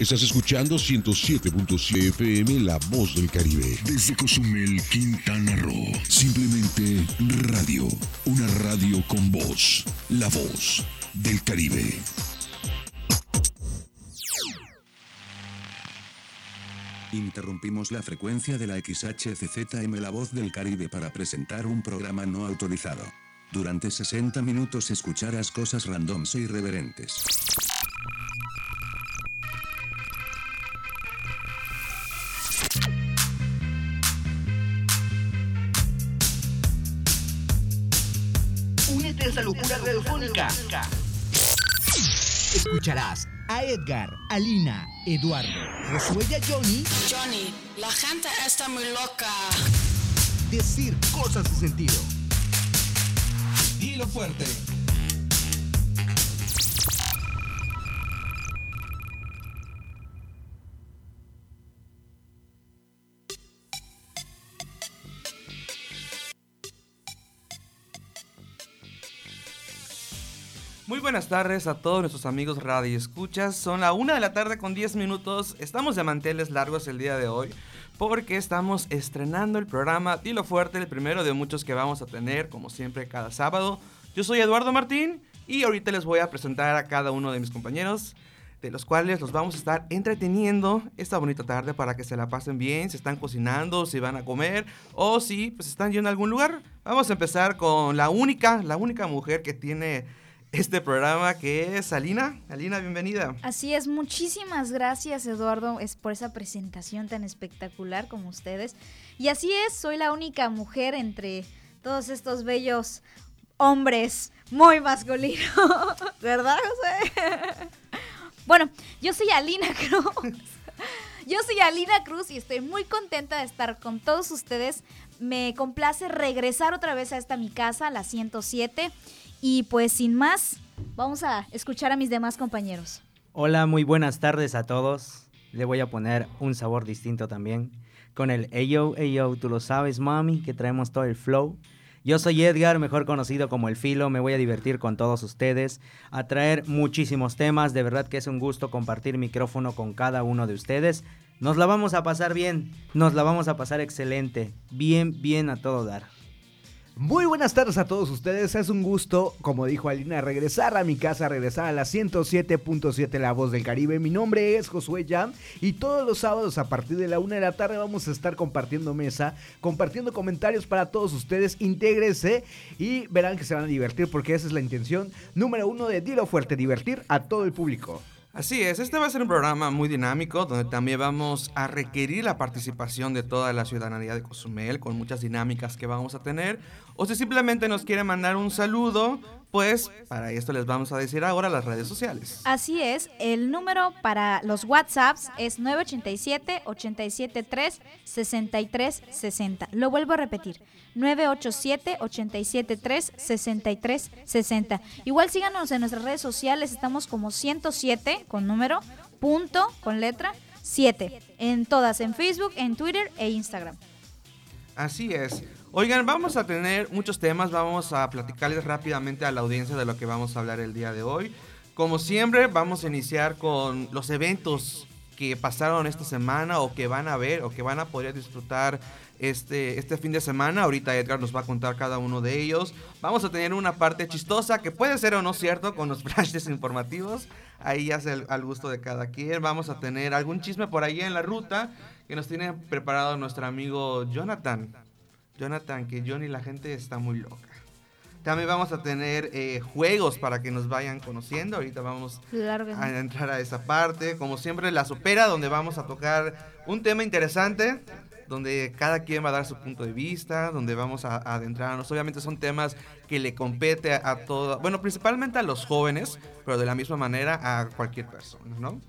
Estás escuchando 107.7 FM La Voz del Caribe. Desde Cozumel, Quintana Roo. Simplemente radio. Una radio con voz. La Voz del Caribe. Interrumpimos la frecuencia de la XHCZM La Voz del Caribe para presentar un programa no autorizado. Durante 60 minutos escucharás cosas randoms e irreverentes. Locura radiofónica. Escucharás a Edgar, Alina, Eduardo, Josué y a Johnny Johnny, la gente está muy loca. decir cosas sin sentido. Dilo fuerte. Muy buenas tardes a todos nuestros amigos Radio Escuchas. Son la una de la tarde con 10 minutos. Estamos de manteles largos el día de hoy porque estamos estrenando el programa Dilo Fuerte, el primero de muchos que vamos a tener, como siempre, cada sábado. Yo soy Eduardo Martín y ahorita les voy a presentar a cada uno de mis compañeros, de los cuales los vamos a estar entreteniendo esta bonita tarde para que se la pasen bien, si están cocinando, si van a comer o si pues están yendo a algún lugar. Vamos a empezar con la única, la única mujer que tiene este programa que es Alina. Alina, bienvenida. Así es, muchísimas gracias Eduardo es por esa presentación tan espectacular como ustedes. Y así es, soy la única mujer entre todos estos bellos hombres muy masculinos, ¿verdad José? bueno, yo soy Alina Cruz. Yo soy Alina Cruz y estoy muy contenta de estar con todos ustedes. Me complace regresar otra vez a esta mi casa, la 107. Y pues sin más, vamos a escuchar a mis demás compañeros. Hola, muy buenas tardes a todos. Le voy a poner un sabor distinto también. Con el Ayo, Ayo, tú lo sabes, mami, que traemos todo el flow. Yo soy Edgar, mejor conocido como El Filo. Me voy a divertir con todos ustedes, a traer muchísimos temas. De verdad que es un gusto compartir micrófono con cada uno de ustedes. Nos la vamos a pasar bien, nos la vamos a pasar excelente. Bien, bien a todo dar. Muy buenas tardes a todos ustedes. Es un gusto, como dijo Alina, regresar a mi casa, regresar a la 107.7 La Voz del Caribe. Mi nombre es Josué Jam y todos los sábados a partir de la una de la tarde vamos a estar compartiendo mesa, compartiendo comentarios para todos ustedes. Intégrese y verán que se van a divertir porque esa es la intención número uno de Dilo Fuerte, divertir a todo el público. Así es, este va a ser un programa muy dinámico donde también vamos a requerir la participación de toda la ciudadanía de Cozumel con muchas dinámicas que vamos a tener. O si simplemente nos quieren mandar un saludo, pues para esto les vamos a decir ahora las redes sociales. Así es, el número para los WhatsApps es 987-873-6360. Lo vuelvo a repetir, 987-873-6360. Igual síganos en nuestras redes sociales, estamos como 107 con número, punto con letra 7, en todas, en Facebook, en Twitter e Instagram. Así es. Oigan, vamos a tener muchos temas, vamos a platicarles rápidamente a la audiencia de lo que vamos a hablar el día de hoy. Como siempre, vamos a iniciar con los eventos que pasaron esta semana o que van a ver o que van a poder disfrutar este, este fin de semana. Ahorita Edgar nos va a contar cada uno de ellos. Vamos a tener una parte chistosa que puede ser o no cierto con los flashes informativos. Ahí ya es al gusto de cada quien. Vamos a tener algún chisme por ahí en la ruta que nos tiene preparado nuestro amigo Jonathan. Jonathan, que Johnny la gente está muy loca. También vamos a tener eh, juegos para que nos vayan conociendo. Ahorita vamos a entrar a esa parte. Como siempre, la supera, donde vamos a tocar un tema interesante, donde cada quien va a dar su punto de vista, donde vamos a, a adentrarnos. Obviamente son temas que le compete a, a todo, bueno, principalmente a los jóvenes, pero de la misma manera a cualquier persona, ¿no?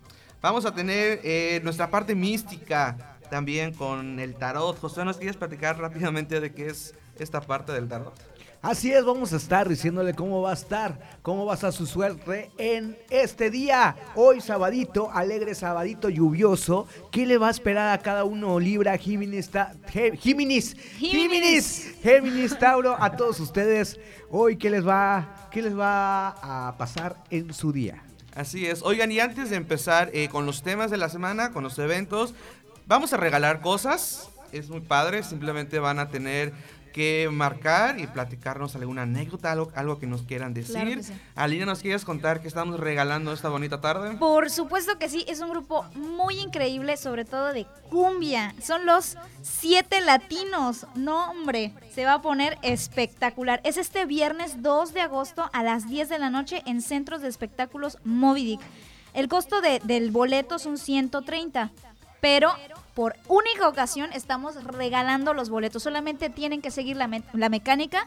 Vamos a tener eh, nuestra parte mística también con el tarot. José, ¿nos quieres platicar rápidamente de qué es esta parte del tarot? Así es, vamos a estar diciéndole cómo va a estar, cómo va a estar su suerte en este día. Hoy sabadito, alegre sabadito lluvioso. ¿Qué le va a esperar a cada uno? Libra, Géminis, Géminis, Tauro, a todos ustedes. Hoy, ¿qué les va, qué les va a pasar en su día? Así es. Oigan, y antes de empezar eh, con los temas de la semana, con los eventos, vamos a regalar cosas. Es muy padre, simplemente van a tener que marcar y platicarnos alguna anécdota, algo, algo que nos quieran decir. Claro que sí. Alina, ¿nos quieres contar qué estamos regalando esta bonita tarde? Por supuesto que sí, es un grupo muy increíble, sobre todo de cumbia. Son los siete latinos. No, hombre, se va a poner espectacular. Es este viernes 2 de agosto a las 10 de la noche en Centros de Espectáculos Movidic. El costo de- del boleto son 130, pero por única ocasión estamos regalando los boletos. Solamente tienen que seguir la, me- la mecánica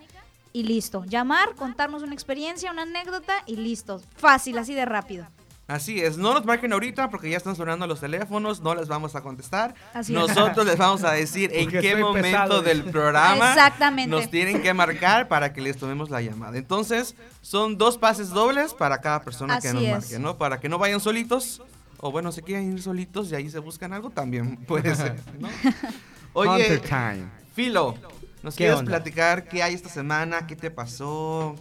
y listo. Llamar, contarnos una experiencia, una anécdota y listo. Fácil, así de rápido. Así es, no nos marquen ahorita porque ya están sonando los teléfonos, no les vamos a contestar. Así es. Nosotros les vamos a decir en qué momento pesado, del programa Exactamente. nos tienen que marcar para que les tomemos la llamada. Entonces, son dos pases dobles para cada persona que Así nos es. marque, ¿no? Para que no vayan solitos o bueno, se quieren ir solitos y ahí se buscan algo también puede ser, ¿no? Oye. Filo, ¿nos ¿Qué quieres onda? platicar qué hay esta semana? ¿Qué te pasó?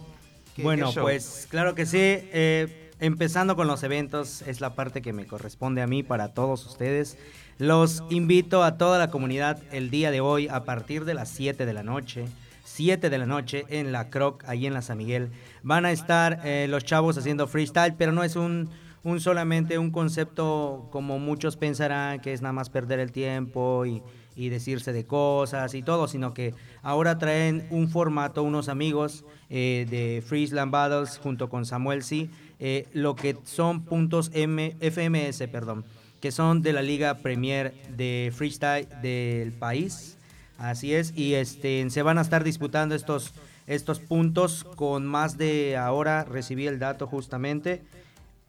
¿Qué- Bueno, qué pues claro que sí. eh, empezando con los eventos, es la parte que me corresponde a mí para todos ustedes. Los invito a toda la comunidad el día de hoy a partir de las 7 de la noche. 7 de la noche en la Croc, ahí en la San Miguel. Van a estar eh, los chavos haciendo freestyle, pero no es un, un solamente un concepto como muchos pensarán que es nada más perder el tiempo y, y decirse de cosas y todo, sino que ahora traen un formato, unos amigos eh, de Freeland Battles junto con Samuel C, eh, lo que son puntos M, FMS, perdón, que son de la Liga Premier de Freestyle del país. Así es, y este se van a estar disputando estos, estos puntos con más de ahora, recibí el dato justamente,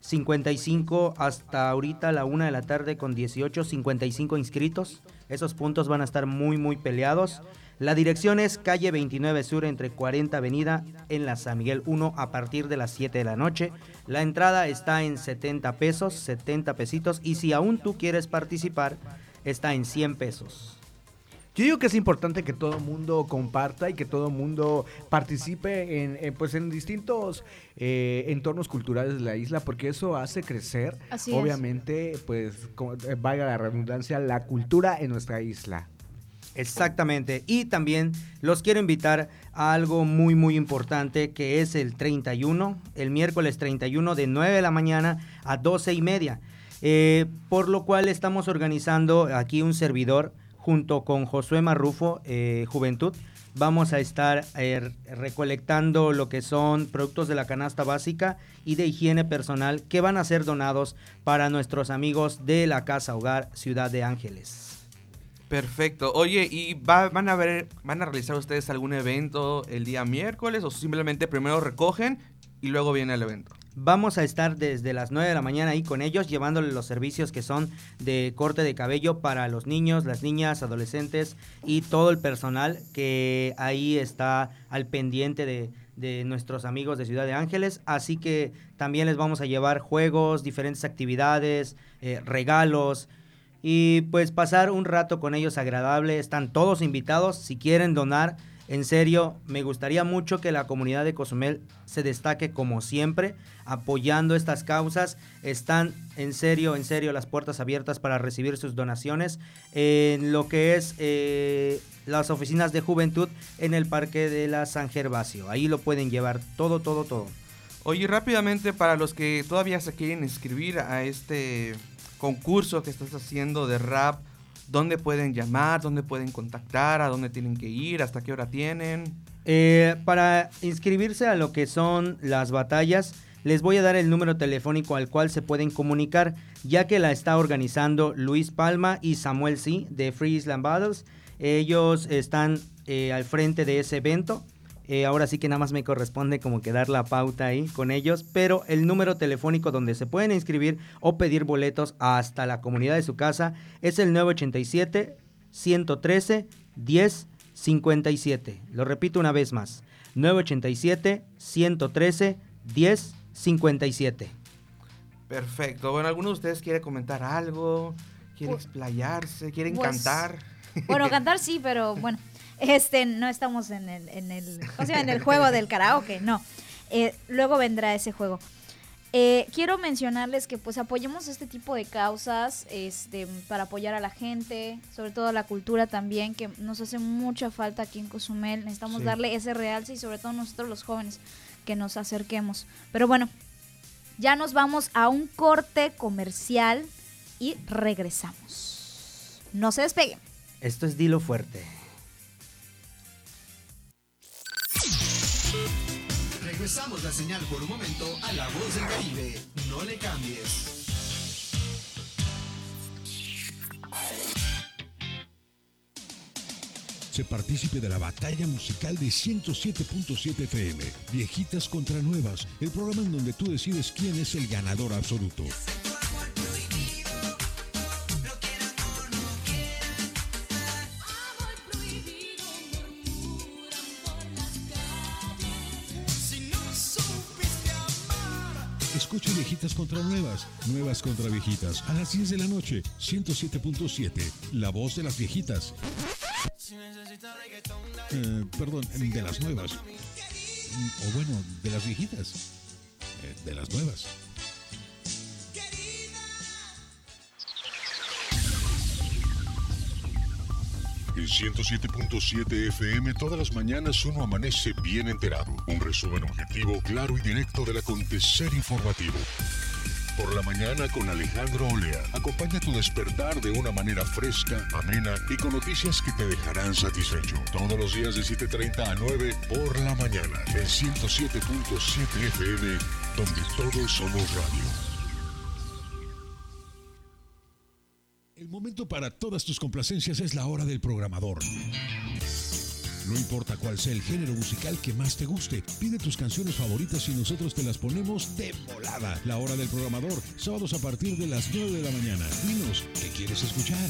55 hasta ahorita la una de la tarde con 18, 55 inscritos. Esos puntos van a estar muy, muy peleados. La dirección es calle 29 Sur entre 40 Avenida en la San Miguel 1 a partir de las 7 de la noche. La entrada está en 70 pesos, 70 pesitos. Y si aún tú quieres participar, está en 100 pesos. Yo digo que es importante que todo el mundo comparta y que todo el mundo participe en, en, pues en distintos eh, entornos culturales de la isla, porque eso hace crecer, Así es. obviamente, pues, como, eh, valga la redundancia, la cultura en nuestra isla. Exactamente. Y también los quiero invitar a algo muy muy importante que es el 31, el miércoles 31 de 9 de la mañana a 12 y media. Eh, por lo cual estamos organizando aquí un servidor junto con Josué Marrufo, eh, Juventud. Vamos a estar eh, recolectando lo que son productos de la canasta básica y de higiene personal que van a ser donados para nuestros amigos de la Casa Hogar Ciudad de Ángeles. Perfecto. Oye, ¿y va- van a ver, van a realizar ustedes algún evento el día miércoles o simplemente primero recogen y luego viene el evento? Vamos a estar desde las 9 de la mañana ahí con ellos, llevándoles los servicios que son de corte de cabello para los niños, las niñas, adolescentes y todo el personal que ahí está al pendiente de, nuestros amigos de Ciudad de Ángeles. Así que también les vamos a llevar juegos, diferentes actividades, eh, regalos y pues pasar un rato con ellos agradable. Están todos invitados. Si quieren donar, en serio, me gustaría mucho que la comunidad de Cozumel se destaque como siempre, apoyando estas causas. Están en serio, en serio las puertas abiertas para recibir sus donaciones en lo que es eh, las oficinas de juventud en el Parque de la San Gervasio. Ahí lo pueden llevar todo, todo, todo. Oye, rápidamente, para los que todavía se quieren inscribir a este concurso que estás haciendo de rap, ¿dónde pueden llamar? ¿Dónde pueden contactar? ¿A dónde tienen que ir? ¿Hasta qué hora tienen? Eh, para inscribirse a lo que son las batallas, les voy a dar el número telefónico al cual se pueden comunicar, ya que la está organizando Luis Palma y Samuel C. de Free Island Battles. Ellos están eh, al frente de ese evento. Eh, ahora sí que nada más me corresponde como que dar la pauta ahí con ellos, pero el número telefónico donde se pueden inscribir o pedir boletos hasta la comunidad de su casa es el 987 113 10 57. Lo repito una vez más. 987 113 10 57. Perfecto. Bueno, ¿alguno de ustedes quiere comentar algo? ¿Quiere Pues- explayarse? ¿Quieren pues, cantar? Bueno, cantar sí, pero bueno, este, no estamos en el, en el, ¿cómo se llama? En el juego del karaoke, no. Eh, luego vendrá ese juego. Eh, quiero mencionarles que pues apoyemos este tipo de causas este, para apoyar a la gente, sobre todo a la cultura también, que nos hace mucha falta aquí en Cozumel. Necesitamos Sí. darle ese realce y sobre todo nosotros los jóvenes que nos acerquemos. Pero bueno, ya nos vamos a un corte comercial y regresamos. No se despeguen. Esto es Dilo Fuerte. Regresamos la señal por un momento a la voz del Caribe. No le cambies. Se partícipe de la batalla musical de 107.7 FM. Viejitas contra nuevas. El programa en donde tú decides quién es el ganador absoluto. Contra Nuevas, Nuevas contra Viejitas, a las 10 de la noche, 107.7, La Voz de las Viejitas. Eh, perdón, de las nuevas. O bueno, de las viejitas. Eh, de las nuevas. En 107.7 FM todas las mañanas uno amanece bien enterado. Un resumen objetivo, claro y directo del acontecer informativo. Por la mañana con Alejandro Olea. Acompaña tu despertar de una manera fresca, amena y con noticias que te dejarán satisfecho. Todos los días de 7.30 a 9 por la mañana. En 107.7 FM, donde todos somos radio. El momento para todas tus complacencias es la hora del programador. No importa cuál sea el género musical que más te guste, pide tus canciones favoritas y nosotros te las ponemos de volada. La hora del programador, sábados a partir de las 9 de la mañana. Dinos, ¿qué quieres escuchar?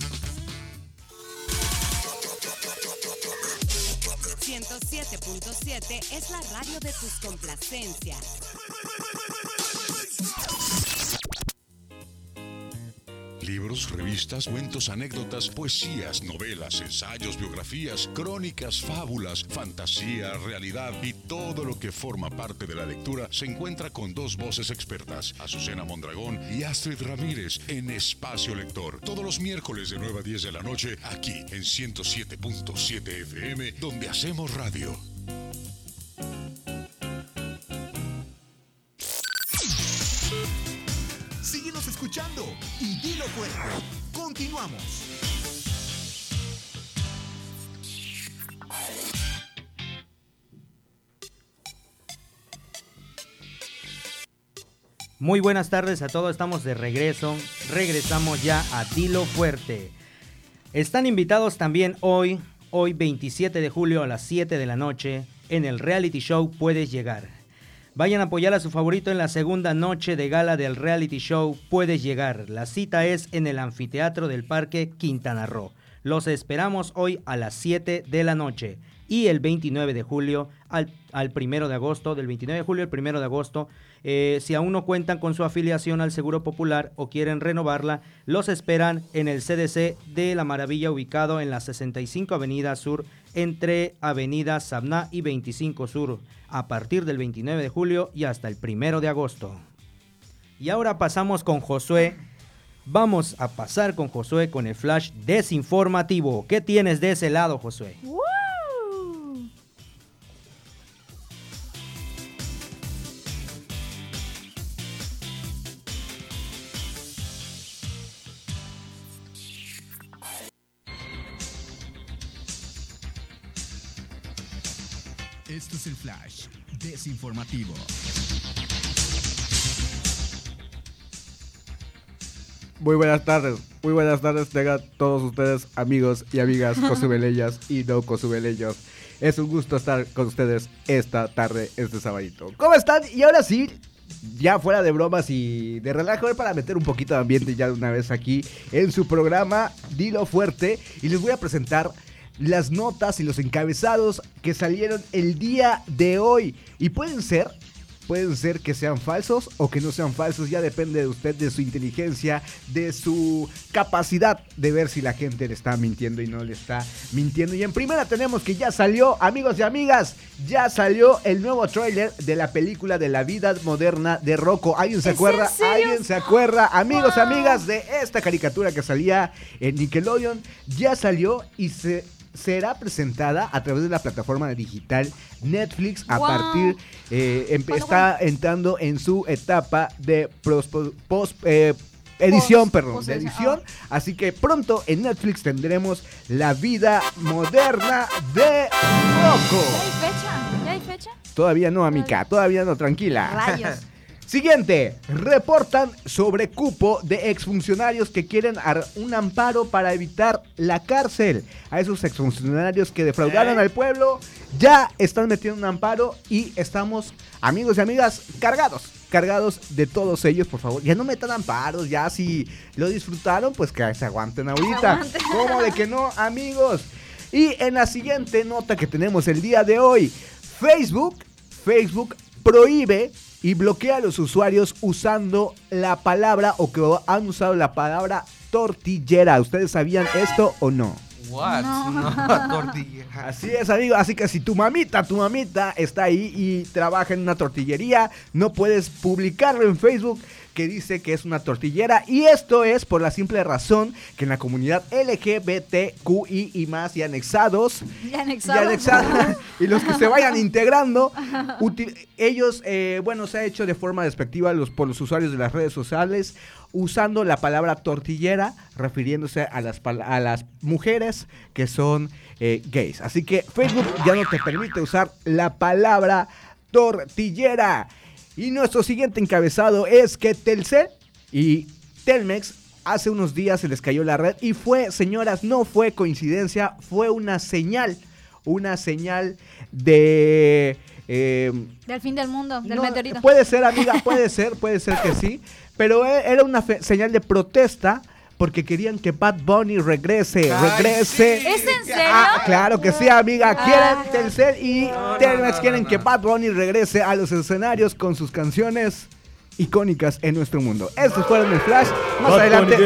107.7 es la radio de tus complacencias. Libros, revistas, cuentos, anécdotas, poesías, novelas, ensayos, biografías, crónicas, fábulas, fantasía, realidad y todo lo que forma parte de la lectura se encuentra con dos voces expertas, Azucena Mondragón y Astrid Ramírez en Espacio Lector. Todos los miércoles de 9 a 10 de la noche aquí en 107.7 FM donde hacemos radio. Muy buenas tardes a todos, estamos de regreso. Regresamos ya a Dilo Fuerte. Están invitados también hoy, hoy 27 de julio a las 7 de la noche, en el reality show Puedes Llegar. Vayan a apoyar a su favorito en la segunda noche de gala del reality show Puedes Llegar. La cita es en el anfiteatro del Parque Quintana Roo. Los esperamos hoy a las 7 de la noche. Y el 29 de julio al, al primero de agosto, del 29 de julio al primero de agosto, eh, si aún no cuentan con su afiliación al Seguro Popular o quieren renovarla, los esperan en el CDC de La Maravilla ubicado en la 65 Avenida Sur entre Avenida Sabná y 25 Sur a partir del 29 de julio y hasta el primero de agosto. Y ahora pasamos con Josué. Vamos a pasar con Josué con el flash desinformativo. ¿Qué tienes de ese lado, Josué? Esto es el flash desinformativo. Muy buenas tardes. Muy buenas tardes, tengan todos ustedes, amigos y amigas cosubeleyas y no cosubeleyos. Es un gusto estar con ustedes esta tarde, este sabadito. ¿Cómo están? Y ahora sí, ya fuera de bromas y de relajo, para meter un poquito de ambiente ya de una vez aquí en su programa Dilo Fuerte. Y les voy a presentar las notas y los encabezados que salieron el día de hoy. Y pueden ser pueden ser que sean falsos o que no sean falsos, ya depende de usted, de su inteligencia, de su capacidad de ver si la gente le está mintiendo y no le está mintiendo. Y en primera tenemos que ya salió, amigos y amigas, ya salió el nuevo tráiler de la película de la vida moderna de Rocco. ¿Alguien se ¿Es acuerda? ¿Alguien se acuerda? Amigos y Wow. amigas de esta caricatura que salía en Nickelodeon, ya salió y se será presentada a través de la plataforma digital Netflix a Wow. partir eh, ¿Cuándo, está entrando en su etapa de post eh, edición, Post- perdón, post- de edición. Así que pronto en Netflix tendremos la vida moderna de Rocco. ¿Ya hay fecha? ¿Ya hay fecha? Todavía no, amica, todavía no, tranquila. Rayos. Siguiente, reportan sobre cupo de exfuncionarios que quieren un amparo para evitar la cárcel. A esos exfuncionarios que defraudaron al pueblo ya están metiendo un amparo y estamos, amigos y amigas, cargados. Cargados de todos ellos, por favor. Ya no metan amparos, ya si lo disfrutaron, pues que se aguanten ahorita. ¿Cómo de que no, amigos? Y en la siguiente nota que tenemos el día de hoy, Facebook, Facebook prohíbe y bloquea a los usuarios usando la palabra o que han usado la palabra tortillera. ¿Ustedes sabían esto o no? What? No. No, tortilla. Así es, amigo. Así que si tu mamita, tu mamita está ahí y trabaja en una tortillería, no puedes publicarlo en Facebook que dice que es una tortillera. Y esto es por la simple razón que en la comunidad LGBTQI y más y anexados Ya y anexado. anexada y los que se vayan integrando, util- ellos, eh, bueno, se ha hecho de forma despectiva los, por los usuarios de las redes sociales usando la palabra tortillera refiriéndose a las, a las mujeres que son eh, gays. Así que Facebook ya no te permite usar la palabra tortillera. Y nuestro siguiente encabezado es que Telcel y Telmex hace unos días se les cayó la red y fue, señoras, no fue coincidencia, fue una señal, una señal de... eh, Del fin del mundo, del no, meteorito. Puede ser, amiga, puede ser, puede ser que sí, pero e- era una fe- señal de protesta porque querían que Bad Bunny regrese, Ay, regrese. sí. ¿Es en serio? Ah, claro que sí, amiga. Quieren Ah. Telcel y No, no, Telmex no, no, quieren no. que Bad Bunny regrese a los escenarios con sus canciones icónicas en nuestro mundo. Estos fueron el flash. Más adelante,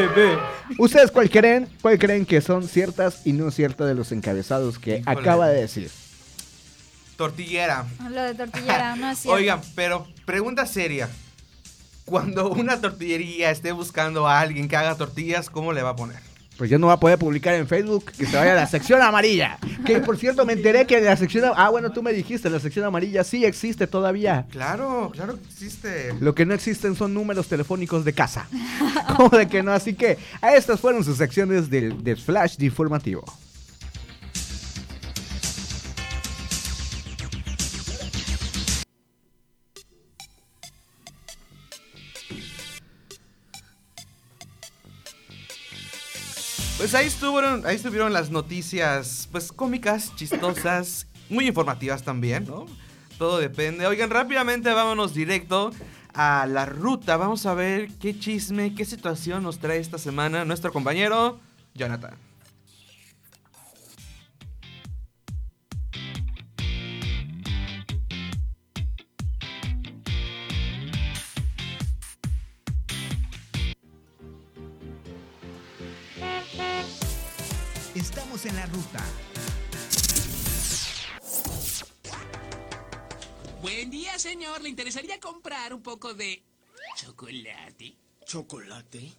¿ustedes cuál creen? ¿Cuál creen que son ciertas y no ciertas de los encabezados que Híjole. acaba de decir? Tortillera. Lo de tortillera, no es cierto. Oigan, pero pregunta seria. Cuando una tortillería esté buscando a alguien que haga tortillas, ¿cómo le va a poner? Pues ya no va a poder publicar en Facebook que se vaya a la sección amarilla. Que por cierto me enteré que la sección... Ah, bueno, tú me dijiste, la sección amarilla sí existe todavía. Claro, claro que existe. Lo que no existen son números telefónicos de casa. ¿Cómo de que no? Así que a estas fueron sus secciones del, del flash de informativo. Pues ahí estuvieron, ahí estuvieron las noticias, pues cómicas, chistosas, muy informativas también, ¿no? Todo depende. Oigan, rápidamente vámonos directo a la ruta. Vamos a ver qué chisme, qué situación nos trae esta semana nuestro compañero Jonathan. En la ruta. Buen día, señor. ¿Le interesaría comprar un poco de chocolate? ¿Chocolate?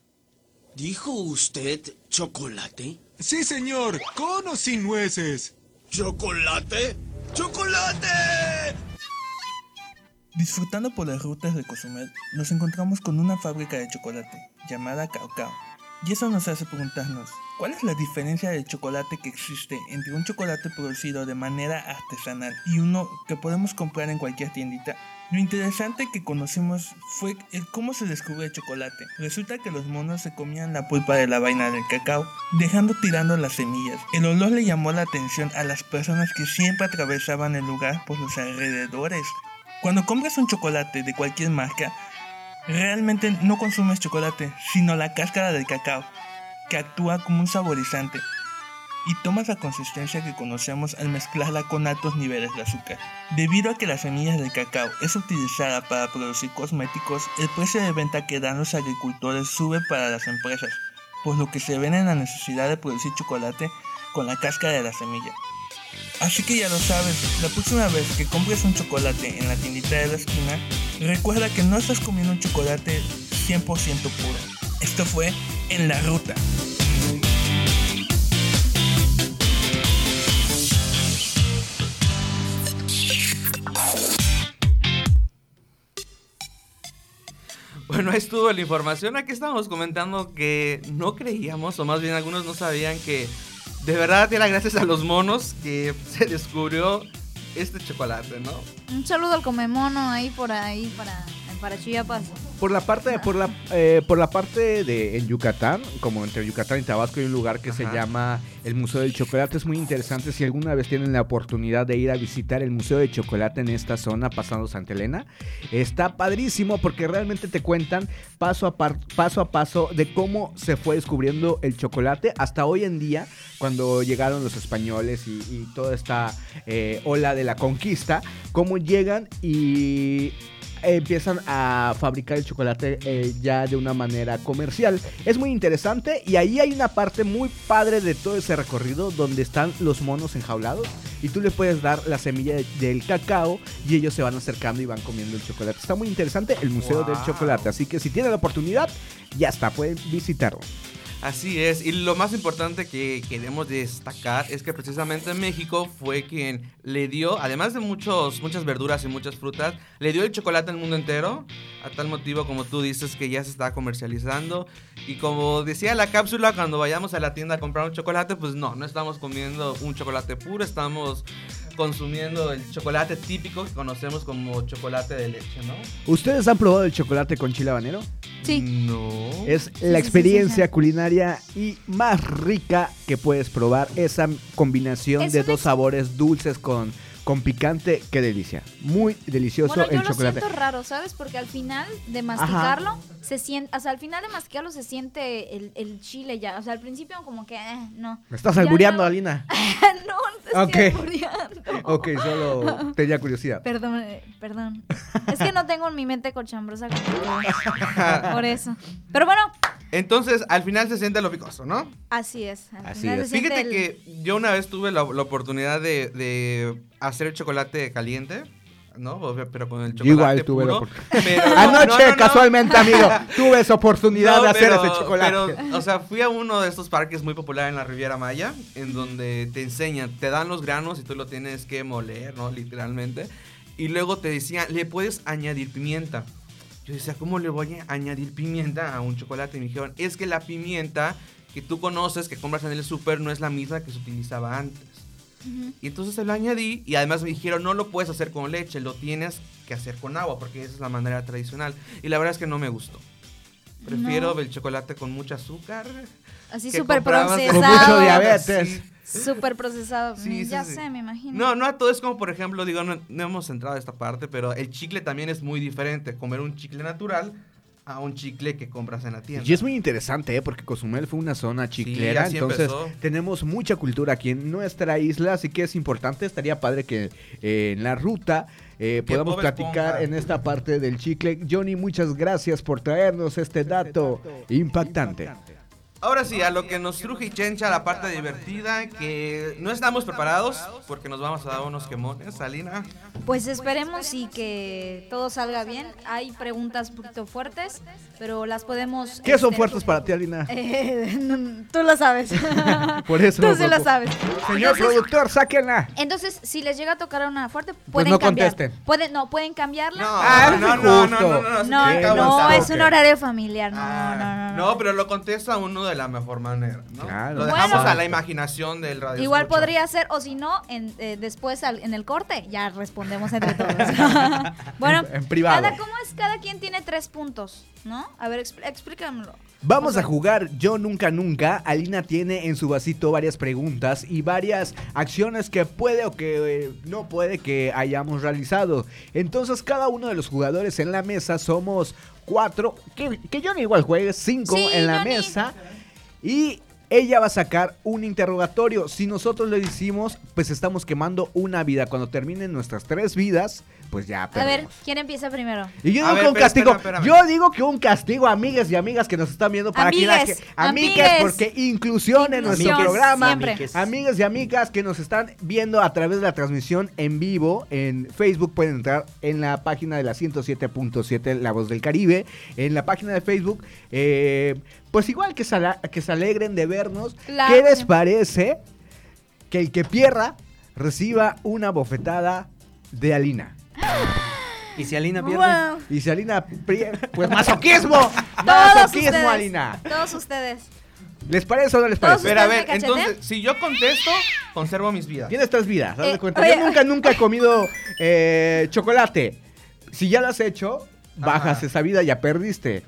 ¿Dijo usted chocolate? Sí, señor, con o sin nueces. ¿Chocolate? ¡Chocolate! Disfrutando por las rutas de Cozumel, nos encontramos con una fábrica de chocolate llamada Caucao. Y eso nos hace preguntarnos, ¿cuál es la diferencia del chocolate que existe entre un chocolate producido de manera artesanal y uno que podemos comprar en cualquier tiendita? Lo interesante que conocimos fue el cómo se descubrió el chocolate. Resulta que los monos se comían la pulpa de la vaina del cacao, dejando tirando las semillas. El olor le llamó la atención a las personas que siempre atravesaban el lugar por los alrededores. Cuando compras un chocolate de cualquier marca, realmente no consumes chocolate, sino la cáscara del cacao, que actúa como un saborizante y tomas la consistencia que conocemos al mezclarla con altos niveles de azúcar. Debido a que las semillas del cacao es utilizada para producir cosméticos, el precio de venta que dan los agricultores sube para las empresas, por lo que se ven en la necesidad de producir chocolate con la cáscara de la semilla. Así que ya lo sabes, la próxima vez que compres un chocolate en la tiendita de la esquina, recuerda que no estás comiendo un chocolate 100% puro. Esto fue En la Ruta. Bueno, ahí estuvo la información. Aquí estábamos comentando que no creíamos, o más bien algunos no sabían que de verdad era gracias a los monos que se descubrió este chocolate, ¿no? Un saludo al comemono ahí por ahí para, para Chiapas. Por la parte, por la, eh, por la parte de en Yucatán, como entre Yucatán y Tabasco, hay un lugar que se llama el Museo del Chocolate. Es muy interesante. Si alguna vez tienen la oportunidad de ir a visitar el Museo de Chocolate en esta zona, pasando Santa Elena, está padrísimo porque realmente te cuentan paso a par- paso a paso de cómo se fue descubriendo el chocolate hasta hoy en día, cuando llegaron los españoles y, y toda esta eh, ola de la conquista, cómo llegan y empiezan a fabricar el chocolate eh, ya de una manera comercial. Es muy interesante y ahí hay una parte muy padre de todo ese recorrido donde están los monos enjaulados y tú le puedes dar la semilla de- del cacao y ellos se van acercando y van comiendo el chocolate. Está muy interesante el Museo del. Chocolate, así que si tienen la oportunidad, ya está, pueden visitarlo. Así es, y lo más importante que queremos destacar es que precisamente México fue quien le dio, además de muchos, muchas verduras y muchas frutas, le dio el chocolate al mundo entero, a tal motivo como tú dices que ya se está comercializando. Y como decía la cápsula, cuando vayamos a la tienda a comprar un chocolate, pues no, no estamos comiendo un chocolate puro, estamos consumiendo el chocolate típico que conocemos como chocolate de leche, ¿no? ¿Ustedes han probado el chocolate con chile habanero? Sí. No. Es la sí, sí, experiencia sí, sí. culinaria y más rica que puedes probar. Esa combinación Es de dos ex- sabores dulces con, con picante. Qué delicia. Muy delicioso Bueno, yo el lo chocolate. siento raro, ¿sabes? Porque al final de masticarlo, se siente, o sea, al final de masticarlo se siente el, el chile ya. O sea, al principio como que, eh, no. Me estás albureando, Alina. no, no te estoy Ok. albureando. Ok, solo tenía curiosidad. Perdón, eh, perdón. Es que no tengo en mi mente cochambrosa. Por eso. Pero bueno, Entonces, al final se siente lo picoso, ¿no? así es. Al Así final es. se Fíjate el- que yo una vez tuve la, la oportunidad de, de hacer el chocolate caliente, ¿no? Pero con el Yo chocolate igual tuve la puro. oportunidad. pero- Anoche, no, no, no. casualmente, amigo, tuve esa oportunidad No, de hacer pero- ese chocolate. Pero, o sea, fui a uno de estos parques muy populares en la Riviera Maya, en donde te enseñan, te dan los granos y tú lo tienes que moler, ¿no? Literalmente. Y luego te decían, le puedes añadir pimienta. Yo decía, ¿cómo le voy a añadir pimienta a un chocolate? Y me dijeron, es que la pimienta que tú conoces, que compras en el súper, no es la misma que se utilizaba antes. Y entonces se lo añadí y además me dijeron, no lo puedes hacer con leche, lo tienes que hacer con agua, porque esa es la manera tradicional. Y la verdad es que no me gustó. Prefiero No. el chocolate con mucho azúcar. Así súper procesado. Con mucho diabetes. Sí. Súper procesado. Sí, sí, ya sí. sé, me imagino. No, no a todo es como, por ejemplo, digo, no, no hemos entrado a esta parte, pero el chicle también es muy diferente. Comer un chicle natural a un chicle que compras en la tienda. Y es muy interesante, ¿eh? porque Cozumel fue una zona chiclera, entonces empezó. tenemos mucha cultura aquí en nuestra isla, así que es importante, estaría padre que eh, en la ruta eh, podamos platicar Esponja. en esta parte del chicle. Johnny, muchas gracias por traernos este dato impactante. Ahora sí, a lo que nos truje y chencha, la parte divertida, que no estamos preparados porque nos vamos a dar unos quemones, Salina. Pues esperemos y que todo salga bien. Hay preguntas un poquito fuertes, pero las podemos... ¿Qué son este, fuertes para ti, Alina? eh, no, tú lo sabes. Por eso. Tú sí lo sabes. Señor Entonces- productor, sáquenla. Entonces, si les llega a tocar una fuerte, Pues pueden no cambiar. contesten. Pueden, no, pueden cambiarla. No, Ah, no, es no, no, no, no, no, No, no, es un horario familiar. No, Ah. no, no, no. No, pero lo contesta uno de la mejor manera, ¿no? Claro. Lo dejamos Bueno. a la imaginación del radio. Igual escucha. podría ser, o si no, en, eh, después al- en el corte, ya respondemos entre todos. bueno, En- en privado. Cada, ¿cómo es? Cada quien tiene tres puntos, ¿no? A ver, expl- explícamelo. Vamos a jugar Yo Nunca Nunca. Alina tiene en su vasito varias preguntas y varias acciones que puede o que eh, no puede que hayamos realizado. Entonces cada uno de los jugadores en la mesa somos cuatro, que, que Johnny igual juegue, cinco Sí, en la Johnny. mesa. Y ella va a sacar un interrogatorio. Si nosotros le decimos, pues estamos quemando una vida. Cuando terminen nuestras tres vidas, pues ya A perdemos. ver, ¿quién empieza primero? Y yo A digo ver, que un espera, castigo. espera. Yo digo que un castigo, amigas y amigas que nos están viendo para que la Amigues, que- amigues, amigues. porque inclusión, en nuestro programa. siempre. Amigues. Amigas y amigas que nos están viendo a través de la transmisión en vivo en Facebook, pueden entrar en la página de la 107.7 La Voz del Caribe. En la página de Facebook, eh, pues igual que se, que se alegren de vernos. Claro. ¿Qué les parece que el que pierda reciba una bofetada de Alina? ¿Y si Alina pierde? Wow. Y si Alina pues masoquismo. Todos Masoquismo, ustedes. Alina. Todos ustedes. ¿Les parece o no les parece? Pero a ¿Ustedes ver, entonces, si yo contesto, conservo mis vidas. Tienes tres vidas, Eh, cuenta. oye, Yo nunca, nunca he comido eh, chocolate. Si ya lo has hecho, bajas Ajá. esa vida, ya perdiste.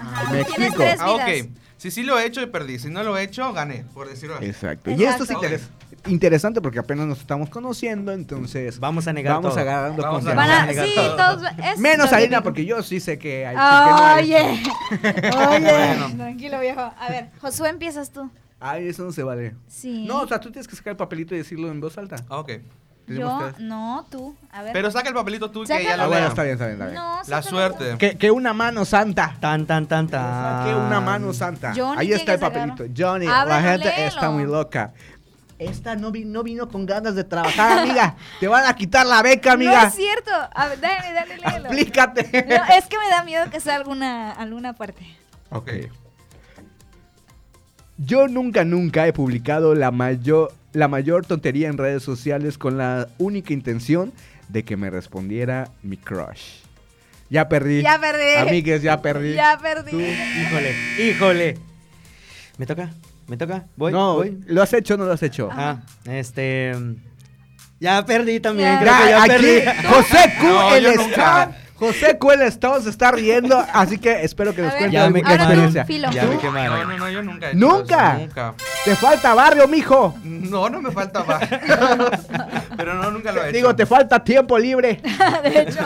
Ajá, ¿Me tienes explico? tres Ah, ok. Si sí lo he hecho y perdí. Si no lo he hecho, gané, por decirlo así. Exacto. Y esto es interes- interesante porque apenas nos estamos conociendo, entonces Vamos a negar vamos todo. agarrando Vamos a- confianza. Van a, negar sí, todo. todos. es Menos Alina típico. porque yo sí sé que hay. que no hay. Oye, oye, Bueno. tranquilo viejo. A ver, Josué, empiezas tú. Ay, eso no se vale. Sí. No, o sea, tú tienes que sacar el papelito y decirlo en voz alta. Ah, Ok. Yo, no, tú. A ver. Pero saca el papelito tú que Sácalo. ya Ah, lo bueno, lea. está bien, está bien, está bien. no, La sácalo. suerte. Que, que una mano santa. Tan, tan, tan, tan. Que una mano santa. Johnny Ahí está el que sacarlo. papelito. Johnny, Ábrelo, la gente léelo. está muy loca. Esta no, vi- no vino con ganas de trabajar, amiga. Te van a quitar la beca, No amiga. es cierto. A ver, dale, dale, léelo. Explícate. No, es que me da miedo que sea alguna, alguna parte. Ok. Yo nunca, nunca he publicado la mayor, la mayor tontería en redes sociales con la única intención de que me respondiera mi crush. Ya perdí. Ya perdí. Amigues, ya perdí. Ya perdí. Tú. Híjole, híjole. ¿Me toca? ¿Me toca? ¿Voy? no, ¿Voy? ¿lo has hecho o no lo has hecho? Ah, este... Ya perdí también, Ya. creo Ya, que ya aquí, perdí. José Q, No, el nunca. José Estado se está riendo, así que espero que nos cuente Ya me experiencia. Ya me No, quemaron. no, no, yo nunca he hecho ¿Nunca? eso, Nunca. Te falta barrio, mijo. No, no me falta más. Pero no, nunca lo he hecho. Digo, te falta tiempo libre. de hecho.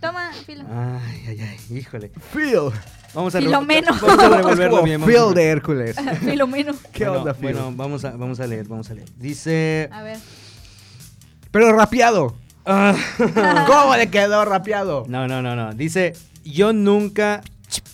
Toma, filo. Ay, ay, ay, híjole. Phil. Vamos a, Filomeno. vamos a revolverlo bien. vamos a- Phil de Hércules. Filomeno. ¿Qué bueno, onda, Phil? Bueno, vamos a, vamos a leer, vamos a leer. Dice... A ver. Pero rapeado. Ah, ¿Cómo le quedó rapeado? no, no, no, no. Dice, yo nunca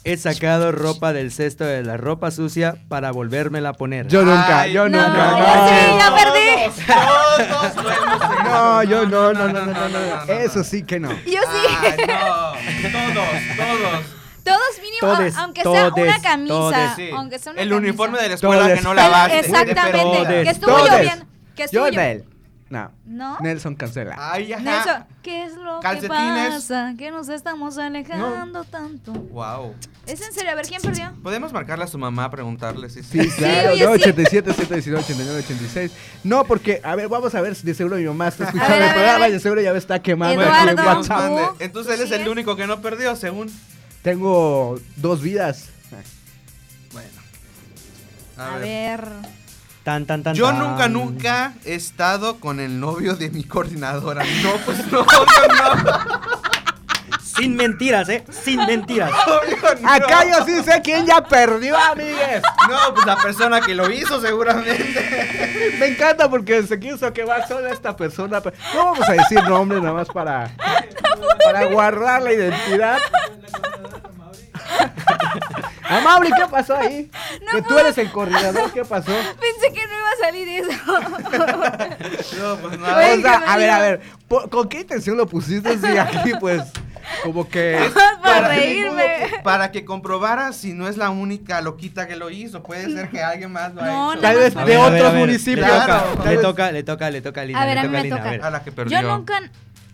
he sacado ropa del cesto de la ropa sucia para volvérmela a poner. Yo nunca, Ay, yo no, nunca. yo sí, ya perdí. Todos, todos lo hemos hecho. No, yo no, no, no, no, no, no, no, Eso sí que no. Yo sí. Ay, no. Todos, todos. Todos mínimo, Todes, aunque sea una todes, camisa, todes. Sí. aunque sea una El camisa. uniforme de la escuela Todes. que no lavaste. Exactamente, Todes, que estuvo lloviendo. Que estuvo lloviendo. No. ¿No? Nelson cancela. Ay, ajá. Nelson, ¿qué es lo Calcetines. que pasa? Que nos estamos alejando tanto. Wow. ¿Es en serio? A ver, ¿quién perdió? ¿Podemos marcarle a su mamá, preguntarle si Sí, Sí, claro, oye, no, sí. 87, 119, 89, 86. No, porque, a ver, vamos a ver si de seguro mi mamá está escuchando A ver, a el ver, a programa ver. y de seguro ya me está quemando Eduardo. aquí en WhatsApp. Entonces él es ¿Sí el único que no perdió, según. Tengo dos vidas. Bueno. A ver. Tan, tan, tan, Yo tan. nunca, nunca he estado con el novio de mi coordinadora. No, pues no, no, no. Sin mentiras, ¿eh? Sin mentiras. Obvio, no. Acá yo sí sé quién ya perdió, amigues. No, pues la persona que lo hizo seguramente. Me encanta porque se quiso que va sola esta persona. No vamos a decir nombre nada más para, para guardar la identidad. A Mauri, ¿qué pasó ahí? No que tú eres el coordinador, ¿qué pasó? Pensé que no iba a salir eso. No, pues O nada. Güey, sea, que a ver, a ver, ¿por- ¿con qué intención lo pusiste si aquí, pues, como que... Para reírme. Para que comprobara si no es la única loquita que lo hizo. Puede ser que alguien más lo No, ha hecho. Tal vez de otros municipios. Le toca, le toca, le toca a Lina. A ver, le a mí me toca. A la que perdió. Yo nunca,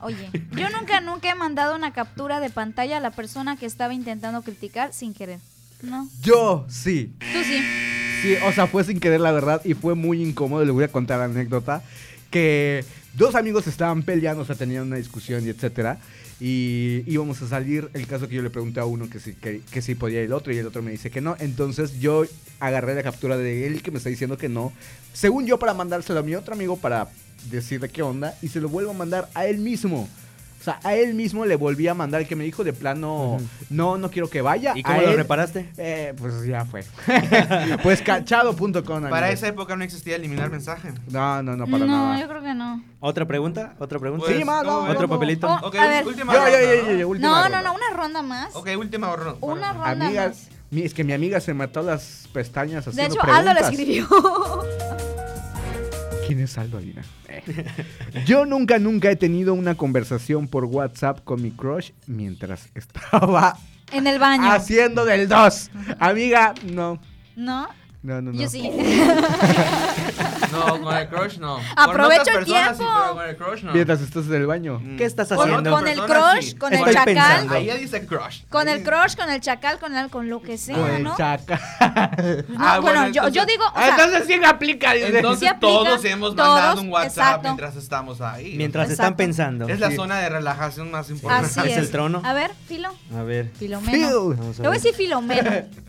oye, yo nunca, nunca he mandado una captura de pantalla a la persona que estaba intentando criticar sin querer. No, Yo, sí. tú sí. Sí, o sea, fue sin querer la verdad y fue muy incómodo. Les voy a contar la anécdota. Que dos amigos estaban peleando, o sea, tenían una discusión y etcétera. Y íbamos a salir. El caso que yo le pregunté a uno que sí, que, que sí podía el otro, y el otro me dice que no. Entonces yo agarré la captura de él que me está diciendo que no. Según yo, para mandárselo a mi otro amigo para decirle qué onda. Y se lo vuelvo a mandar a él mismo. O sea, a él mismo le volví a mandar el que me dijo de plano, no, no quiero que vaya. ¿Y A cómo lo él- reparaste? eh, pues ya fue. pues cachado.com. Para esa época no existía eliminar mensaje. No, no, no, para No, nada. yo creo que no. ¿Otra pregunta? ¿Otra pregunta? Pues, Sí, más, ¿cómo no? ¿Otro no. papelito? Oh, Ok, a ver. última Yo, ronda, yo, yo, ¿no? yo, yo, última No, no, ronda. no, una ronda más. Ok, última ronda. Una ronda más. es que mi amiga se mató las pestañas De haciendo hecho, Aldo la preguntas. escribió. ¿Quién es Aldo, Alina? Eh. Yo nunca, nunca he tenido una conversación por WhatsApp con mi crush mientras estaba en el baño. haciendo del 2. Amiga, no. ¿No? No, no, no. Yo sí. No, con el crush no. Aprovecho con otras el personas sí, tiempo. pero con el crush no. Mientras estás en el baño. Mm. ¿Qué estás Con, haciendo? con el crush, sí. con Estoy el chacal. pensando. Ahí ya dice crush. Con Ahí el crush, con el chacal, con el, con lo que sea, Con el ¿no? chaca. No, Ah, bueno, bueno, yo, yo entonces- digo, o Ah, sea, entonces sí aplica. dice. Entonces Sí aplica, todos hemos todos, mandado un WhatsApp exacto. mientras estamos ahí. Mientras Exacto. están pensando. Es la Sí. zona de relajación más importante. así ¿Es es. el trono? A ver, Filo. A ver. Filomeno. Le voy a decir Filomeno.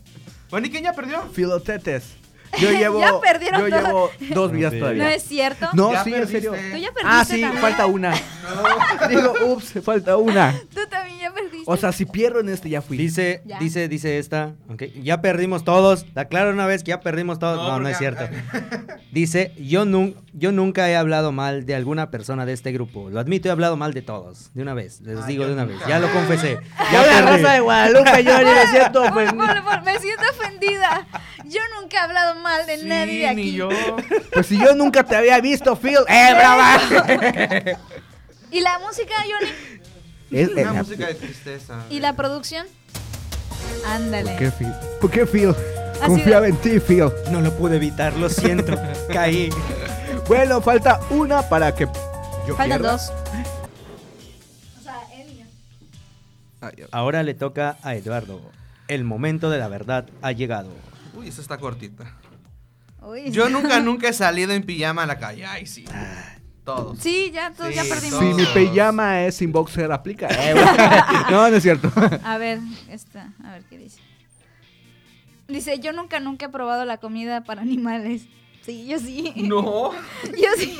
Bueno, ¿y quién ya perdió? Filotetes. Yo llevo, Ya perdieron yo llevo dos vidas todavía. ¿No es cierto? No, Ya sí, en serio. perdiste. Tú ya perdiste Ah, sí, también. falta una. Digo, ups, falta una. Tú también ya perdiste. O sea, si pierdo en este ya fui. Dice, Ya. dice, dice esta. ok, Ya perdimos todos. Aclaro una vez que ya perdimos todos. No, No, no, porque- es cierto. Dice, yo, nun- yo nunca he hablado mal de alguna persona de este grupo. Lo admito, he hablado mal de todos. De una vez. Les Ah, digo de una nunca. vez. Ya lo confesé. Ya la raza de Guadalupe, yo ni me siento por- me siento ofendida. Yo nunca he hablado mal de Sí, nadie de aquí. ni yo. Pues si yo nunca te había visto, Phil. ¡Eh, brava! ¿Y la música, Johnny? Es- Una eh, música de tristeza. ¿Y la producción? Ándale. ¿Por qué, Phil? ¿Por qué, Phil? Confiaba de- en ti, Phil. No lo pude evitar, lo siento. Caí. Bueno, falta una para que yo Faltan pierda. dos. O sea, él y yo. Ahora le toca a Eduardo. El momento de la verdad ha llegado. Uy, esa está cortita. Uy, Yo nunca, nunca he salido en pijama a la calle. Ay, sí. Todos. Sí, ya, todos ya perdimos. Si mi pijama es sin boxer, aplica. Eh, bueno. no, no es cierto. A ver, esta, a ver qué dice. Dice, yo nunca, nunca he probado la comida para animales. Sí, yo sí. No. Yo sí.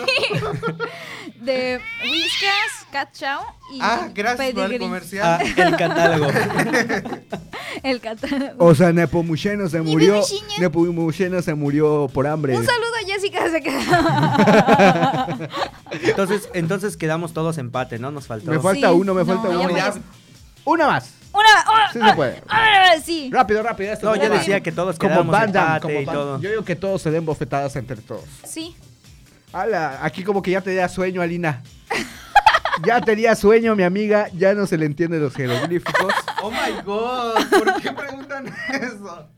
De Whiskas, Cat Chow y Ah, gracias por el comercial. Ah, el catálogo. El catálogo. O sea, Nepomuceno se murió. Nepomuceno se murió por hambre. Un saludo a Jessica se queda. Entonces, entonces quedamos todos empate, ¿no? Nos faltó. Me falta Sí, uno, me no, falta uno. Una más. Una, una, Sí se puede. sí. Rápido, rápido. esto No, como- decía que todos como quedamos empate como y Van- todo. Yo digo que todos se den bofetadas entre todos. Sí. Ala, aquí como que ya te da sueño, Alina. ya tenía sueño, mi amiga. Ya no se le entiende los jeroglíficos. Oh my god. ¿Por qué preguntan eso?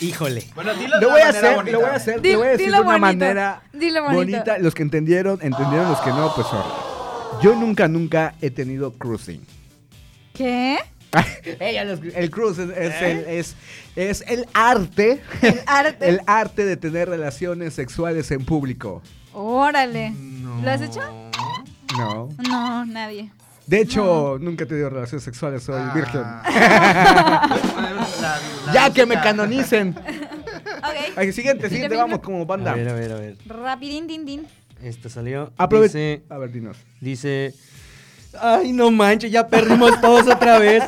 Híjole. Bueno, dilo de Lo una voy a manera hacer, bonita. lo voy a hacer, Dil- lo voy a decir dilo de una bonito, manera dilo bonito. Los que entendieron, entendieron. Los que no, pues sorry. Yo nunca, nunca he tenido cruising. ¿Qué? Ella los- el cruise es, es el, es, es el arte. El arte. el arte de tener relaciones sexuales en público. Órale. No. ¿Lo has hecho? No. No, nadie. De hecho, nunca he tenido relaciones sexuales, soy Ah. virgen. Ya que me canonicen. Ok. Ay, siguiente, siguiente, vamos como A banda. ver, a ver, a ver. Rapidín, din, din. Esto salió. Dice, A ver, dinos. dice. Ay, no manches, ya perdimos todos otra vez.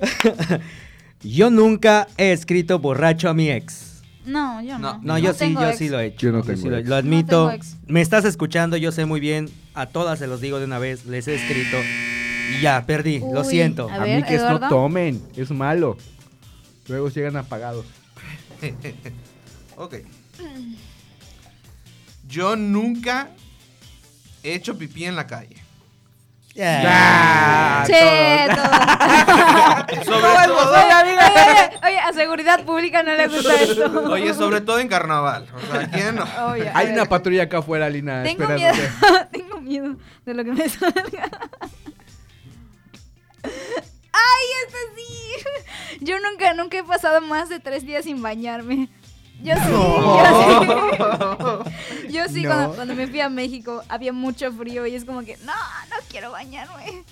Yo nunca he escrito borracho a mi ex. No, yo no. No. No, yo sí, yo ex. sí lo he hecho. Yo no tengo lo, ex. lo admito. tengo ex. Me estás escuchando, yo sé muy bien. A todas se los digo de una vez, les he escrito. Y ya, perdí, lo siento. A mí que Eduardo. no tomen, es malo. Luego llegan apagados. ok. Yo nunca he hecho pipí en la calle. Ya, Sí, todo. todo. Sobre todo- Oye, oye, oye, a seguridad pública no le gusta esto. Oye, sobre todo en carnaval. O sea, ¿quién no? A Hay una patrulla acá afuera, Lina, Tengo miedo, tengo miedo de lo que me salga. ¡Ay, este sí! Yo nunca, nunca he pasado más de tres días sin bañarme. Yo sí, yo sí. Yo sí, No. cuando, cuando me fui a México había mucho frío y es como que, no, no quiero bañarme.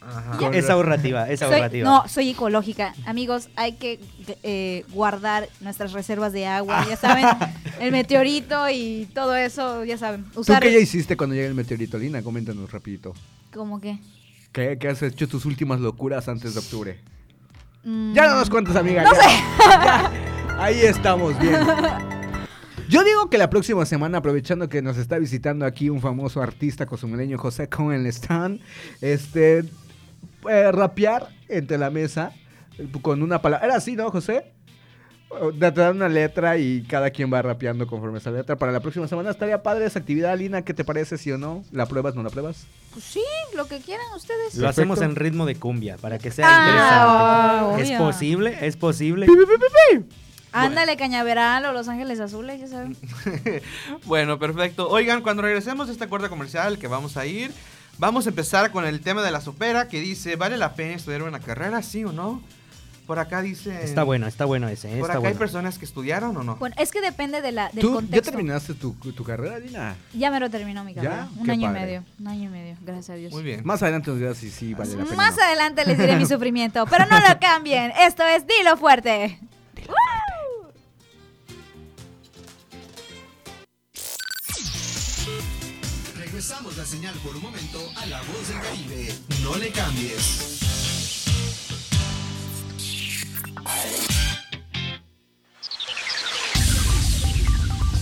Ajá. Es ahorrativa, es Soy- ahorrativa. no, soy ecológica. Amigos, hay que eh, guardar nuestras reservas de agua, ya saben, el meteorito y todo eso, ya saben. ¿Tú Usar qué ya hiciste cuando llegue el meteorito, Lina? Coméntanos rapidito. que ¿Qué, qué has hecho tus últimas locuras antes de octubre? mm, Ya no nos cuentes, amiga. No ya. sé. Ya. Ahí estamos, bien. Yo digo que la próxima semana, aprovechando que nos está visitando aquí un famoso artista cosumeleño, José Cohen Stan, este, eh, rapear entre la mesa eh, con una palabra. Era así, ¿no, José? Te dan una letra y cada quien va rapeando conforme a esa letra. Para la próxima semana estaría padre esa actividad, Lina. ¿Qué te parece, sí o no? ¿La pruebas, no la pruebas? Pues sí, lo que quieran ustedes. Lo hacemos en ritmo de cumbia para que sea Ah, interesante. ¿Es posible? ¿Es posible? Ándale, Cañaveral o Los Ángeles Azules, ya saben. Bueno, perfecto. Oigan, cuando regresemos de esta cuerda comercial que vamos a ir, vamos a empezar con el tema de la sopera que dice, ¿vale la pena estudiar una carrera, sí o no? Por acá dice... Está bueno, está bueno ese. Por Está acá hay personas que estudiaron o no. Bueno, es que depende de la, del ¿Tú ya contexto. terminaste tu, tu carrera, Lina? Ya me lo terminó mi ¿Ya? carrera. Un Qué año padre. y medio. Un año y medio, gracias a Dios. Muy bien. Más adelante nos dirás si sí vale la pena. Más no. adelante les diré mi sufrimiento, pero no lo cambien. Esto es Dilo Fuerte. ¡Woo! Regresamos la señal por un momento a la voz del Caribe. No le cambies.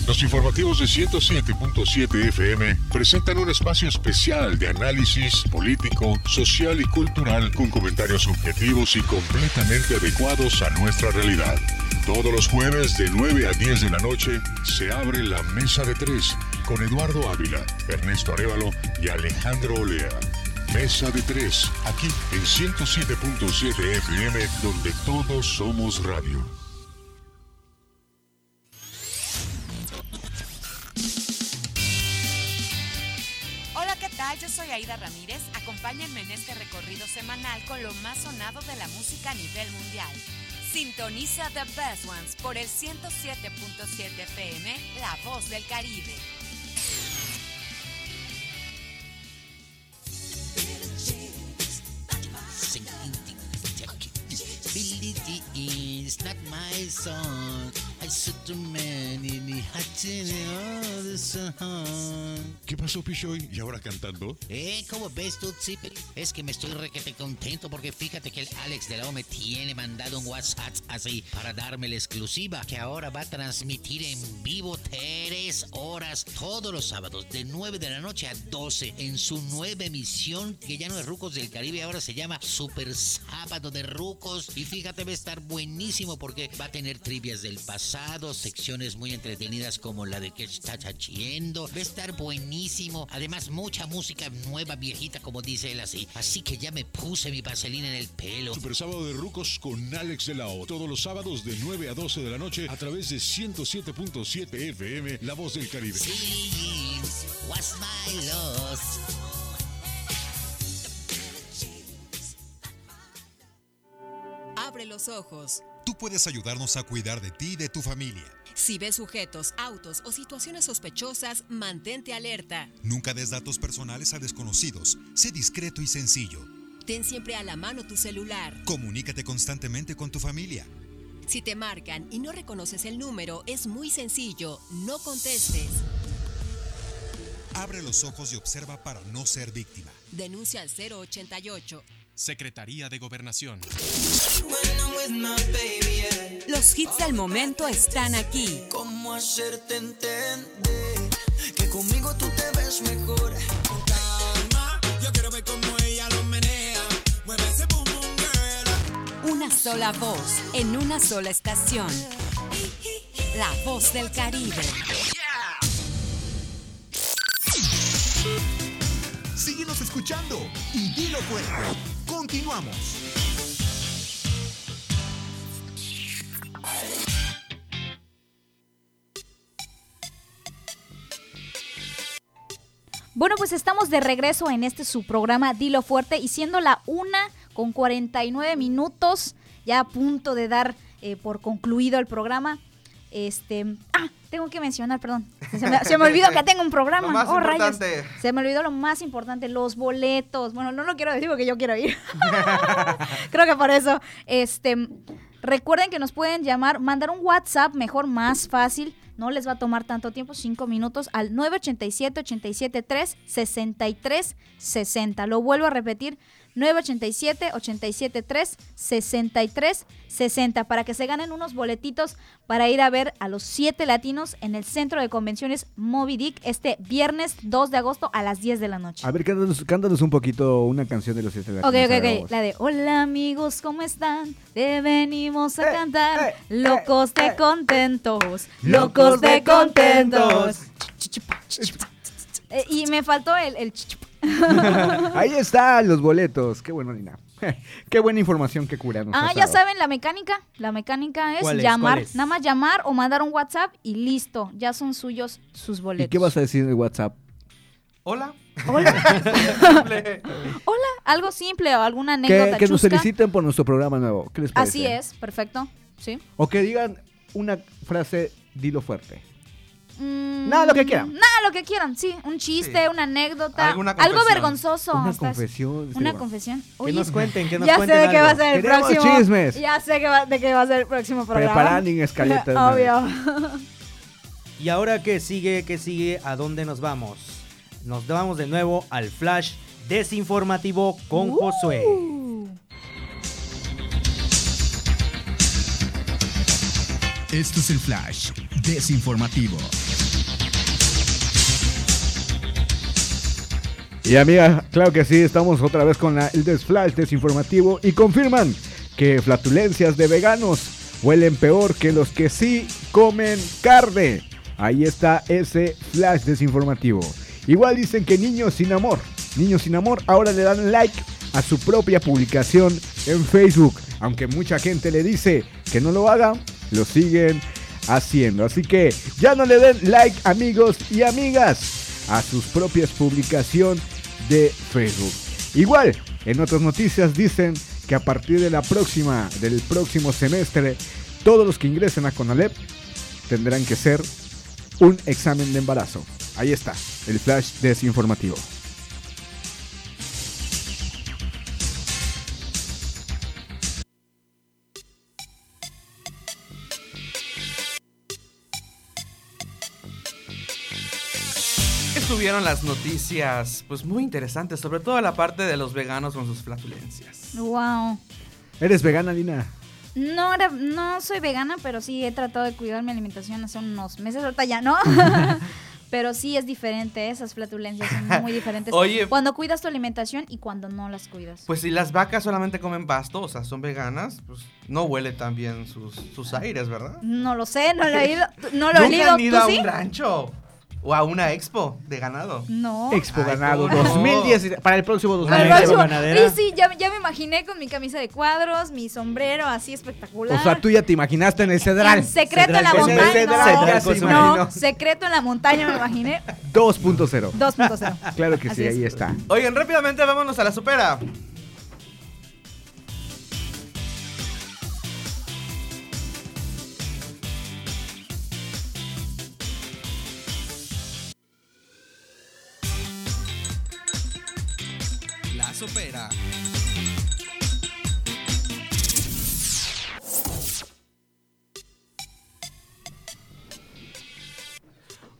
Los informativos de 107.7 FM presentan un espacio especial de análisis político, social y cultural con comentarios objetivos y completamente adecuados a nuestra realidad. Todos los jueves de 9 a 10 de la noche se abre la mesa de tres con Eduardo Ávila, Ernesto Arevalo y Alejandro Olea. Mesa de tres, aquí en 107.7 FM, donde todos somos radio. Hola, ¿qué tal? Yo soy Aida Ramírez. Acompáñenme en este recorrido semanal con lo más sonado de la música a nivel mundial. Sintoniza The Best Ones por el 107.7 FM, La Voz del Caribe. It's not my song. ¿Qué pasó, Pichoy? ¿Y ahora cantando? Eh, ¿cómo ves tú, Zipper? Es que me estoy requete contento porque fíjate que el Alex de la O me tiene mandado un WhatsApp así para darme la exclusiva que ahora va a transmitir en vivo tres horas todos los sábados de 9 de la noche a 12 en su nueva emisión que ya no es Rucos del Caribe, ahora se llama Super Sábado de Rucos y fíjate va a estar buenísimo porque va a tener trivias del pasado, secciones muy entretenidas como la de que está chachiendo, va a estar buenísimo, además mucha música nueva, viejita como dice él así, así que ya me puse mi vaselina en el pelo. Super Sábado de Rucos con Alex de la O. Todos los sábados de 9 a 12 de la noche a través de 107.7 FM, La Voz del Caribe. Sí, what's my loss? Abre los ojos. Tú puedes ayudarnos a cuidar de ti y de tu familia. Si ves sujetos, autos o situaciones sospechosas, mantente alerta. Nunca des datos personales a desconocidos. Sé discreto y sencillo. Ten siempre a la mano tu celular. Comunícate constantemente con tu familia. Si te marcan y no reconoces el número, es muy sencillo. No contestes. Abre los ojos y observa para no ser víctima. Denuncia al 088. Secretaría de Gobernación. Los hits del momento están aquí. ¿Cómo hacerte entender que conmigo tú te ves mejor? Con calma, yo quiero ver cómo ella lo menea. Mueve ese boom boom girl. Una sola voz en una sola estación. La voz del Caribe. Síguenos escuchando y dilo fuerte. Continuamos. Bueno, pues estamos de regreso en este su programa Dilo Fuerte y siendo la una con 49 minutos, ya a punto de dar eh, por concluido el programa. Este, ah, tengo que mencionar, perdón. Se me, se me olvidó que tengo un programa. Lo más Oh, rayos. Se me olvidó lo más importante, los boletos. Bueno, no lo quiero decir porque yo quiero ir. Creo que por eso. Este, recuerden que nos pueden llamar, mandar un WhatsApp, mejor, más fácil. No les va a tomar tanto tiempo, cinco minutos, al 987-873-6360. Lo vuelvo a repetir, 987-873-6360 para que se ganen unos boletitos para ir a ver a los siete latinos en el Centro de Convenciones Moby Dick este viernes 2 de agosto a las 10 de la noche. A ver, cántanos, cántanos un poquito una canción de los siete Ok, Latinos, ok, ok. vamos. La de Hola amigos, ¿cómo están? Te venimos a cantar. locos de contentos. Locos de contentos. Eh, y me faltó el, el chichup. Ahí están los boletos. Qué bueno, Nina. Qué buena información que cura. nos Ah, ya dado. saben, la mecánica. La mecánica es llamar. Nada más llamar o mandar un WhatsApp y listo. Ya son suyos sus ¿Y boletos. qué vas a decir en el WhatsApp? Hola. Hola. Hola, algo simple o alguna anécdota que nos feliciten por nuestro programa nuevo. ¿Qué les parece? Así es, perfecto. Sí. O que digan una frase, dilo fuerte. Mm, Nada, lo que quieran. Nada, lo que quieran, sí. Un chiste, una anécdota. Algo vergonzoso. Una confesión, Una confesión. Que nos cuenten, que nos ya cuenten sé de qué va a ser el Queremos próximo. chismes. Ya sé que va- de qué va a ser el próximo programa. Preparando en escaleta Obvio. ¿Y ahora qué sigue? ¿Qué sigue? ¿A dónde nos vamos? Nos vamos de nuevo al flash desinformativo con Uh. Josué. Esto es el Flash Desinformativo. Y amiga, claro que sí, estamos otra vez con la- el desflash desinformativo y confirman que flatulencias de veganos huelen peor que los que sí comen carne. Ahí está ese flash desinformativo. Igual dicen que niños sin amor, niños sin amor ahora le dan like a su propia publicación en Facebook. Aunque mucha gente le dice que no lo haga, lo siguen haciendo. Así que ya no le den like amigos y amigas a sus propias publicaciones de Facebook. Igual, en otras noticias dicen que a partir de la próxima, del próximo semestre, todos los que ingresen a CONALEP tendrán que ser un examen de embarazo. Ahí está, el flash desinformativo. Estuvieron las noticias, pues muy interesantes, sobre todo la parte de los veganos con sus flatulencias. Wow. ¿Eres vegana, Lina? No, era, no soy vegana, pero sí he tratado de cuidar mi alimentación hace unos meses, ahorita ya no. pero sí es diferente, esas flatulencias son muy diferentes. Oye. Cuando cuidas tu alimentación y cuando no las cuidas. Pues si las vacas solamente comen pasto, o sea, son veganas, pues no huele tan bien sus, sus aires, ¿verdad? No lo sé, no lo he ido, no lo he ¿Nunca leído. han ido ¿Tú a sí? un rancho? ¿O a una expo de ganado? No. Expo Ay, ganado ¿cómo no? 2010 para el próximo Al 2010. próximo- Sí, sí, ya, ya me imaginé con mi camisa de cuadros, mi sombrero así espectacular. O sea, tú ya te imaginaste en el Cedral. En secreto en la montaña. Cedral, no, no, imaginó. secreto en la montaña me imaginé. 2.0. 2.0. Claro que Así sí, es. ahí está. Oigan, rápidamente vámonos a la supera.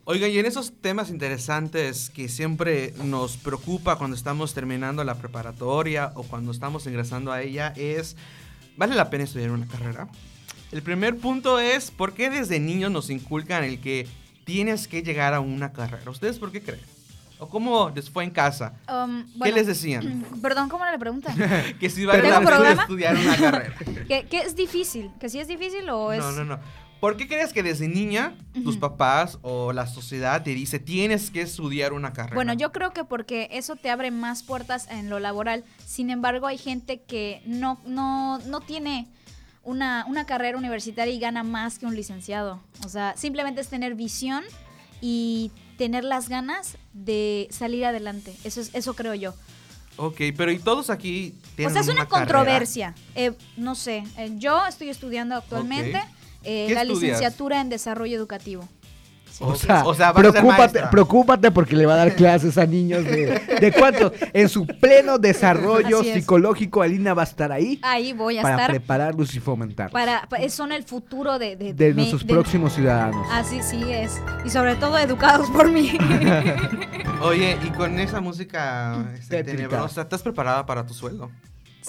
Oigan, y en esos temas interesantes que siempre nos preocupa cuando estamos terminando la preparatoria o cuando estamos ingresando a ella es, ¿vale la pena estudiar una carrera? El primer punto es, ¿por qué desde niños nos inculcan el que tienes que llegar a una carrera? ¿Ustedes por qué creen? ¿O cómo les fue en casa? Um, ¿Qué bueno, les decían? Perdón, ¿cómo era la pregunta? que si vale ¿Tengo la pena estudiar una carrera. ¿Que, que es difícil? ¿Que sí es difícil o es...? No, no, no. ¿Por qué crees que desde niña tus papás o la sociedad te dice tienes que estudiar una carrera? Bueno, yo creo que porque eso te abre más puertas en lo laboral. Sin embargo, hay gente que no, no, no tiene una, una carrera universitaria y gana más que un licenciado. O sea, simplemente es tener visión y tener las ganas de salir adelante. Eso es, eso creo yo. Ok, pero ¿y todos aquí O tienen sea, es una, controversia. Eh, no sé, eh, yo estoy estudiando actualmente. Eh, ¿Qué la estudias? licenciatura en desarrro educativo. O sea, o sea, preocúpate, preocúpate porque le va a dar clases a niños de, de cuántos. En su pleno desarrollo psicológico, Alina va a estar ahí Ahí voy a para estar. prepararlos y fomentarlos. Para, pa- son el futuro de, de, de me- nuestros de- próximos ciudadanos. Así sí es. Y sobre todo educados por mí. Oye, y con esa música este, tenebrosa, ¿estás preparada para tu sueldo?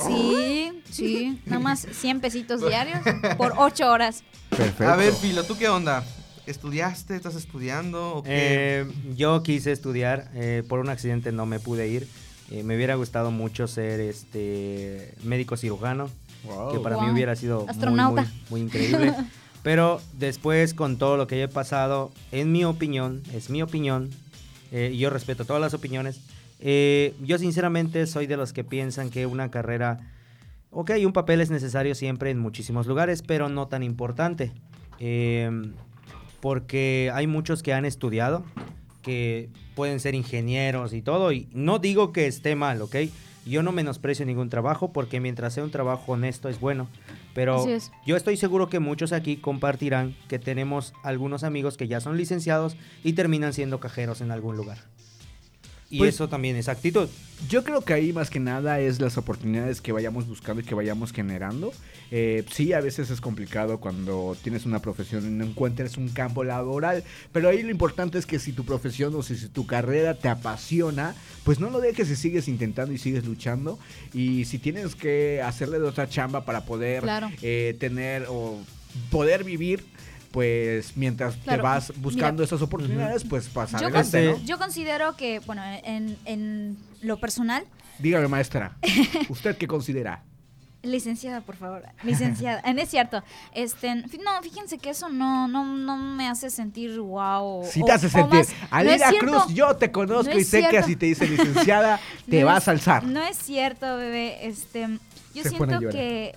Sí, sí. Nada más 100 pesitos diarios por 8 horas. Perfecto. A ver, Filo, ¿tú qué onda? ¿Estudiaste? ¿Estás estudiando? ¿O qué? Eh, yo quise estudiar, eh, por un accidente no me pude ir. Eh, me hubiera gustado mucho ser este médico cirujano, que para mí Wow. hubiera sido muy, Astronauta. muy, muy increíble. Pero después, con todo lo que he pasado, en mi opinión, es mi opinión, eh, y yo respeto todas las opiniones, eh, yo sinceramente soy de los que piensan que una carrera, ok, un papel es necesario siempre en muchísimos lugares, pero no tan importante. Eh, porque hay muchos que han estudiado, que pueden ser ingenieros y todo, y no digo que esté mal, ¿ok? Yo no menosprecio ningún trabajo porque mientras sea un trabajo honesto es bueno, pero es. yo estoy seguro que muchos aquí compartirán que tenemos algunos amigos que ya son licenciados y terminan siendo cajeros en algún lugar. Y Pues- eso también es actitud. Yo creo que ahí más que nada es las oportunidades que vayamos buscando y que vayamos generando. Eh, sí, a veces es complicado cuando tienes una profesión y no encuentres un campo laboral, pero ahí lo importante es que si tu profesión o si, si tu carrera te apasiona, pues no lo dejes y sigues intentando y sigues luchando. Y si tienes que hacerle de otra chamba para poder Claro. eh, tener o poder vivir, pues mientras Claro, te vas buscando mira. esas oportunidades, pues pasa Yo, adelante, ¿no? yo considero que, bueno, en, en lo personal, Dígame, maestra, ¿usted qué considera? licenciada, por favor, licenciada, Eh, no es cierto, este, no, fíjense que eso no, no, no me hace sentir wow. Si te hace sentir, Alina Cruz, yo te conozco No y sé que así te dice licenciada, te No vas es- a alzar. No es cierto, bebé, este, yo Se siento que...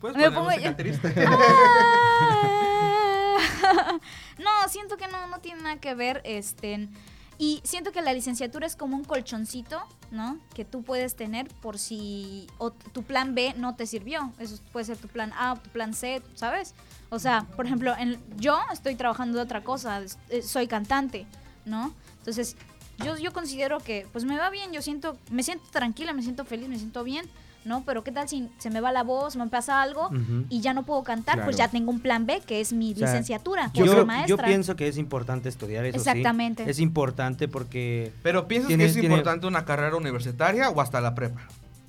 ¿Puedes me pongo- música triste? Ah. no, siento que no, no tiene nada que ver, este, y siento que la licenciatura es como un colchoncito, ¿no? Que tú puedes tener por si o tu plan B no te sirvió. Eso puede ser tu plan A o tu plan C, ¿sabes? O sea, por ejemplo, en- yo estoy trabajando de otra cosa, eh, soy cantante, ¿no? Entonces, yo, yo considero que pues me va bien, yo siento, me siento tranquila, me siento feliz, me siento bien, ¿no? Pero ¿qué tal si se me va la voz, me pasa algo y ya no puedo cantar? Pues ya tengo un plan B, que es mi O sea, licenciatura, Yo, yo maestra. pienso que es importante estudiar eso sí. Exactamente. Es importante porque... Pero ¿piensas tiene- que es tiene- importante una carrera universitaria o hasta la prepa?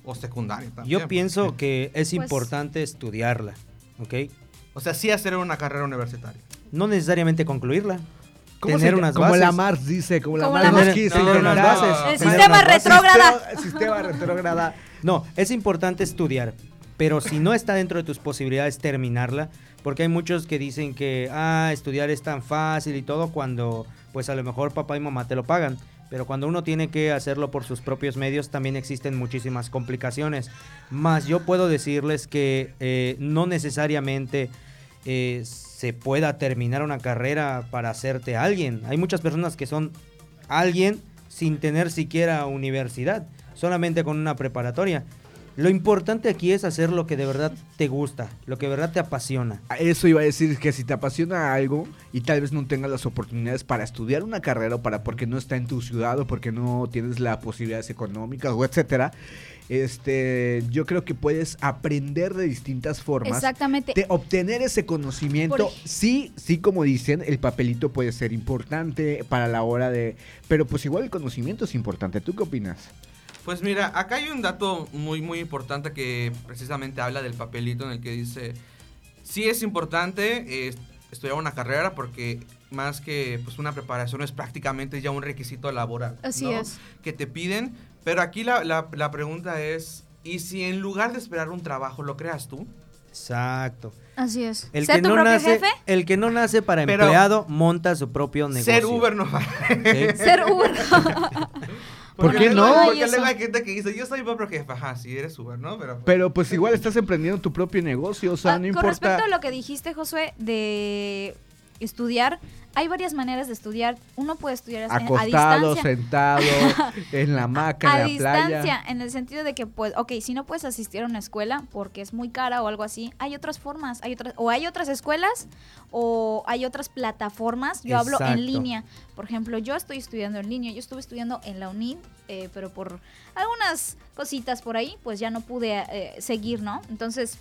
O secundaria también. Yo pienso que es Pues- importante estudiarla, ¿ok? O sea, sí hacer una carrera universitaria. No necesariamente concluirla. ¿Cómo tener se- unas como bases. la Mars dice, como la Como inventar. bases. El sistema retrógrada. Sistema, sistema retrógrada. No, es importante estudiar, pero si no está dentro de tus posibilidades terminarla, porque hay muchos que dicen que ah, estudiar es tan fácil y todo cuando pues a lo mejor papá y mamá te lo pagan, pero cuando uno tiene que hacerlo por sus propios medios también existen muchísimas complicaciones. Más yo puedo decirles que eh, no necesariamente eh, se pueda terminar una carrera para hacerte alguien. Hay muchas personas que son alguien sin tener siquiera universidad, solamente con una preparatoria. Lo importante aquí es hacer lo que de verdad te gusta, lo que de verdad te apasiona. Eso iba a decir que si te apasiona algo y tal vez no tengas las oportunidades para estudiar una carrera o para porque no está en tu ciudad o porque no tienes las posibilidades económicas o etcétera, este, yo creo que puedes aprender de distintas formas. Exactamente. De obtener ese conocimiento. Por Sí, sí, como dicen, el papelito puede ser importante para la hora de. Pero pues igual el conocimiento es importante. ¿Tú qué opinas? Pues mira, acá hay un dato muy, muy importante que precisamente habla del papelito en el que dice, sí es importante eh, estudiar una carrera porque más que pues una preparación es prácticamente ya un requisito laboral. Así ¿no? es. Que te piden, pero aquí la, la- la pregunta es, ¿y si en lugar de esperar un trabajo lo creas tú? Exacto. Así es. El Sé que, tu no propio nace, jefe. el que no nace para Pero- empleado monta su propio negocio. Ser Uber no va. Sí. Ser Uber. ¿Por qué no? Porque luego hay gente que dice, yo soy propio jefe. Ajá, sí, eres Uber, ¿no? Pero... Pero pues igual estás emprendiendo tu propio negocio, o sea, Ah, no Con importa. respecto a lo que dijiste, Josué, de estudiar, hay varias maneras de estudiar. Uno puede estudiar en- a Acostado, distancia. sentado, en la hamaca, a en la distancia, playa. en el sentido de que, pues, ok, si no puedes asistir a una escuela porque es muy cara o algo así, hay otras formas, hay otras, o hay otras escuelas o hay otras plataformas. Yo hablo en línea. Por ejemplo, yo estoy estudiando en línea, yo estuve estudiando en la UNID, eh, pero por algunas cositas por ahí, pues ya no pude eh, seguir, ¿no? Entonces,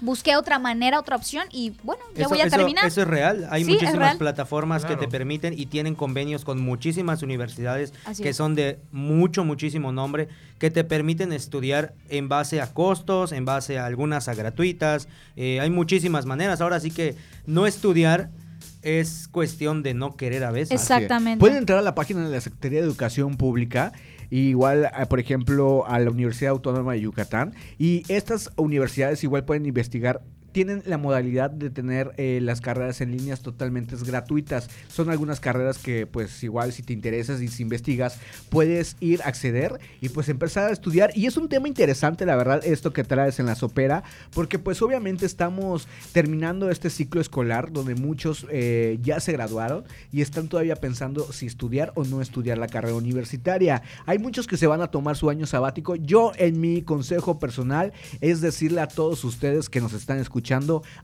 busqué otra manera, otra opción y bueno, ya Eso, voy a eso- terminar. eso es real. Hay Sí, muchísimas real. plataformas que te permiten y tienen convenios con muchísimas universidades Así que es. son de mucho, muchísimo nombre, que te permiten estudiar en base a costos, en base a algunas a gratuitas. Eh, hay muchísimas maneras. Ahora sí que no estudiar es cuestión de no querer a veces. Exactamente. Pueden entrar a la página de la Secretaría de Educación Pública. Igual, eh, por ejemplo, a la Universidad Autónoma de Yucatán. Y estas universidades igual pueden investigar tienen la modalidad de tener eh, las carreras en líneas totalmente gratuitas. Son algunas carreras que pues igual si te interesas y si investigas puedes ir, acceder y pues empezar a estudiar. Y es un tema interesante la verdad esto que traes en la sopera porque pues obviamente estamos terminando este ciclo escolar donde muchos eh, ya se graduaron y están todavía pensando si estudiar o no estudiar la carrera universitaria. Hay muchos que se van a tomar su año sabático. Yo en mi consejo personal es decirle a todos ustedes que nos están escuchando,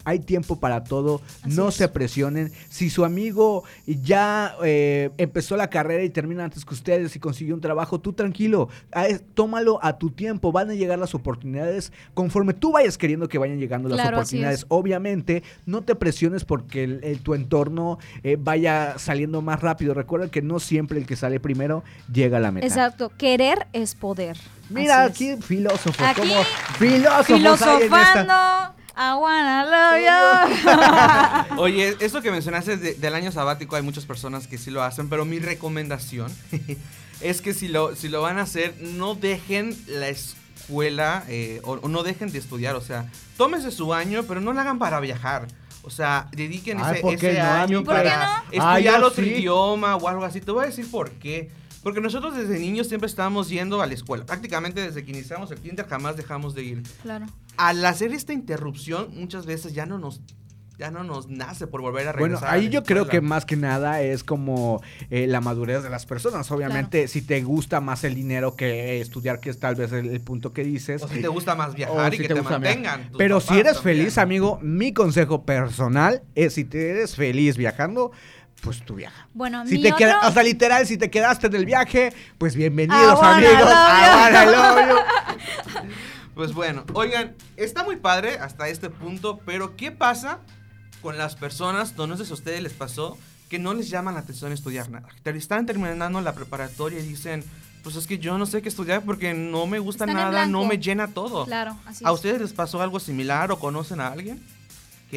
hay tiempo para todo, no se presionen. Si su amigo ya eh, empezó la carrera y termina antes que ustedes y consiguió un trabajo, tú tranquilo, a- tómalo a tu tiempo, van a llegar las oportunidades conforme tú vayas queriendo que vayan llegando las Claro, oportunidades. es. Obviamente, no te presiones porque el- el- tu entorno eh, vaya saliendo más rápido. Recuerda que no siempre el que sale primero llega a la meta. Exacto, querer es poder. Mira, Así es. aquí filósofo, Aquí, como esta- Filosofando. I wanna love you. Oye, esto que mencionaste de- del año sabático, hay muchas personas que sí lo hacen, pero mi recomendación es que si lo, si lo van a hacer, no dejen la escuela eh, o, o no dejen de estudiar. O sea, tómese su año, pero no lo hagan para viajar. O sea, dediquen Ay, ese, ¿por qué ese no, año amigo? ¿Por qué para no? Ah, estudiar yo otro sí. idioma o algo así. Te voy a decir por qué. Porque nosotros desde niños siempre estábamos yendo a la escuela. Prácticamente desde que iniciamos el kinder jamás dejamos de ir Claro. al hacer esta interrupción, muchas veces ya no nos, ya no nos nace por volver a Bueno, regresar. a ahí yo creo que más que nada es como eh, la madurez de las personas. Obviamente, si te gusta más el dinero que estudiar, que es tal vez el, el punto que dices. O si te gusta más o viajar y si que te, mantengan. Pero si eres también. feliz, amigo, mi consejo personal es si te eres feliz viajando, pues tú viaja. Bueno, Si mi te otro... queda, o sea, literal, si te quedaste en el viaje, pues bienvenidos, wanna amigos. you. Pues bueno, oigan, está muy padre hasta este punto, pero ¿qué pasa con las personas, no sé si a ustedes les pasó, que no les llama la atención estudiar nada? Que están terminando la preparatoria y dicen, pues es que yo no sé qué estudiar porque no me gusta Están nada, no me llena todo. Claro, así ¿A es. ustedes les pasó algo similar o conocen a alguien?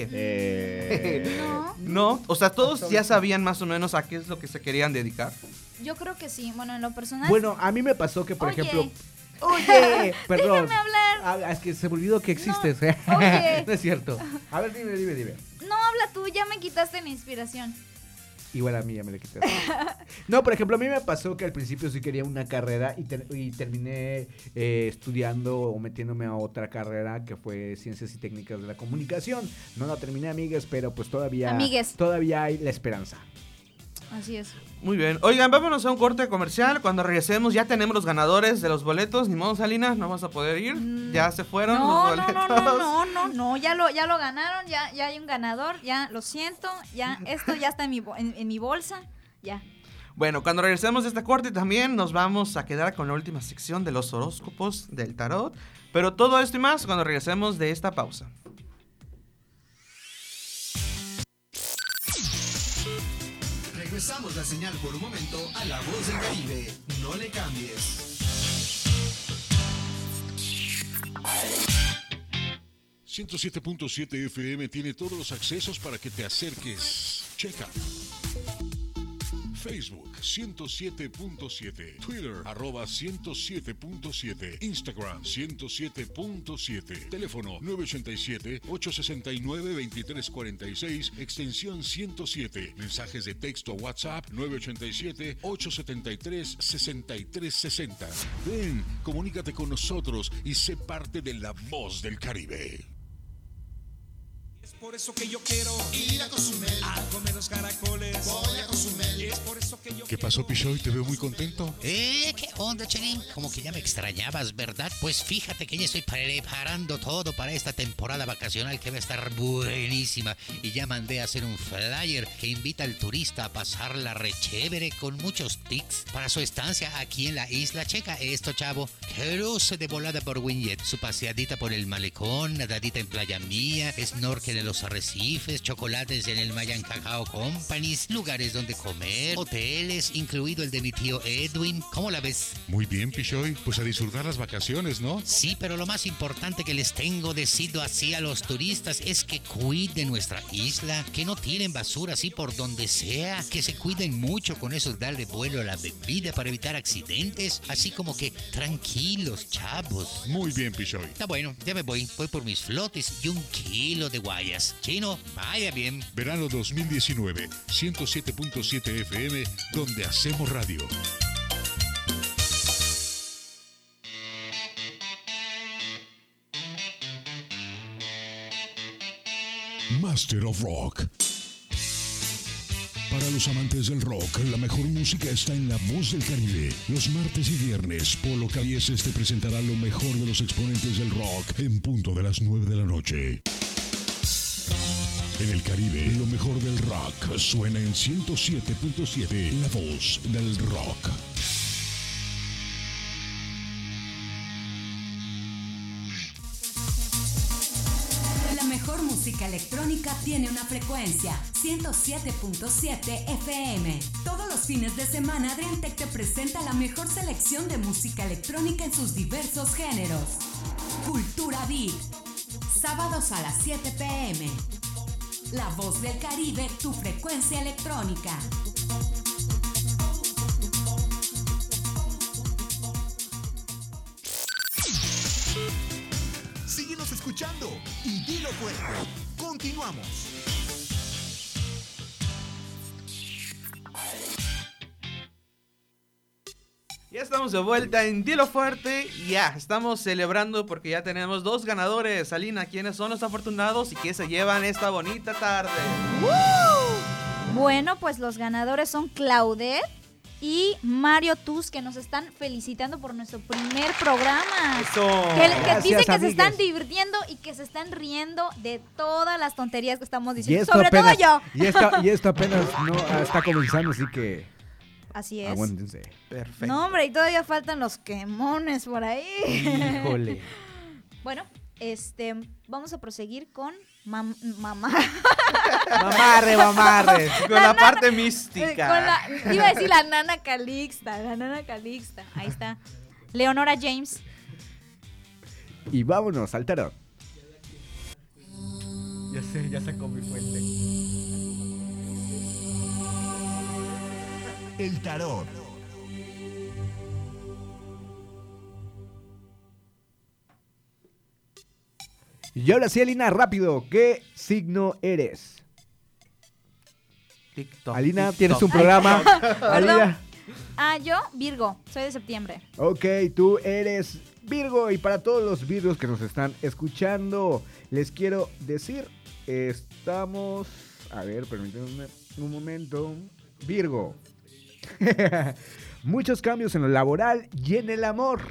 ¿Qué? Eh, No, o sea, todos ya sabían más o menos a qué es lo que se querían dedicar. Yo creo que sí. Bueno, en lo personal. Bueno, a mí me pasó que, por Oye. ejemplo. Oye, perdón. Déjame hablar. Ah, es que se me olvidó que existes. ¿eh? oye. no es cierto. A ver, dime, dime, dime. No, habla tú, ya me quitaste la inspiración. Igual a mí ya me le quitaste. No, por ejemplo, a mí me pasó que al principio sí quería una carrera y, ter- y terminé eh, estudiando o metiéndome a otra carrera que fue Ciencias y Técnicas de la Comunicación. No la terminé, amigues, pero pues todavía, Amigues. todavía hay la esperanza. Así es. Muy bien. Oigan, vámonos a un corte comercial. Cuando regresemos ya tenemos los ganadores de los boletos. Ni modo, Salinas, no vas a poder ir. Ya se fueron Mm. No, los boletos. no, no, no, no, no, ya lo, ya lo ganaron, ya, ya hay un ganador, ya lo siento, ya esto ya está en mi, en, en mi bolsa, ya. Bueno, cuando regresemos de este corte también nos vamos a quedar con la última sección de los horóscopos del tarot. Pero todo esto y más cuando regresemos de esta pausa. Regresamos la señal por un momento a la voz del Caribe. No le cambies. 107.7 FM tiene todos los accesos para que te acerques. Checa. Facebook 107.7, Twitter arroba 107.7, Instagram 107.7, teléfono 987-869-2346, extensión 107, mensajes de texto WhatsApp 987-873-6360. Ven, comunícate con nosotros y sé parte de la voz del Caribe. Por eso que yo quiero ir a Cozumel a comer los caracoles. Voy a Cozumel. Es por eso que yo ¿Qué pasó, Pichoy? Te veo muy contento. Eh, ¿qué onda, Cherín? Como que ya me extrañabas, ¿verdad? Pues fíjate que ya estoy preparando todo para esta temporada vacacional que va a estar buenísima. Y ya mandé a hacer un flyer que invita al turista a pasarla re chévere con muchos tics para su estancia aquí en la isla checa. Esto, chavo, cruce de volada por Winget, su paseadita por el malecón, nadadita en Playa Mía, snorkel en los arrecifes, chocolates en el Mayan Cacao Companies, lugares donde comer, hoteles, incluido el de mi tío Edwin. ¿Cómo la ves? Muy bien, Pichoy. Pues a disfrutar las vacaciones, ¿no? Sí, pero lo más importante que les tengo decido así a los turistas es que cuiden nuestra isla, que no tiren basura así por donde sea, que se cuiden mucho con eso darle vuelo a la bebida para evitar accidentes, así como que tranquilos, chavos. Muy bien, Pichoy. Está bueno, ya me voy, voy por mis flotes y un kilo de Chino, vaya bien. Verano 2019, 107.7 FM, donde hacemos radio. Master of Rock. Para los amantes del rock, la mejor música está en La Voz del Caribe. Los martes y viernes, Polo Cabieses te presentará lo mejor de los exponentes del rock en punto de las 9 de la noche. En el Caribe, lo mejor del rock suena en 107.7, La Voz del Rock. La mejor música electrónica tiene una frecuencia 107.7 FM. Todos los fines de semana Adriantec te presenta la mejor selección de música electrónica en sus diversos géneros. Cultura Beat. Sábados a las 7 pm. La voz del Caribe, tu frecuencia electrónica. Síguenos escuchando y dilo fuerte. Continuamos. Estamos de vuelta en Dilo Fuerte. y Ya, estamos celebrando porque ya tenemos dos ganadores. Alina, ¿quiénes son los afortunados y qué se llevan esta bonita tarde? Bueno, pues los ganadores son Claudet y Mario Tus que nos están felicitando por nuestro primer programa. Eso. Que, que Gracias, dicen que se están divirtiendo y que se están riendo de todas las tonterías que estamos Y diciendo. esto Sobre apenas, todo yo. Y esto, y esto apenas no está comenzando, así que Así es. aguántense. Perfecto. No, hombre, y todavía faltan los quemones por ahí. Híjole. bueno, este, vamos a proseguir con mam- mamá. Mamarre, mamarre. Con la parte mística. con la- iba a decir la nana Calixta, la nana Calixta. Ahí está. Leonora James. Y vámonos al tarot. Ya sé, ya sacó mi fuente. El tarot. Y ahora sí, Alina, rápido, ¿qué signo eres? TikTok. Alina, TikTok. tienes un programa. Alina. Ah, yo, Virgo, soy de septiembre. Ok, tú eres Virgo y para todos los Virgos que nos están escuchando, les quiero decir, estamos... A ver, permítanme un momento. Virgo. Muchos cambios en lo laboral y en el amor.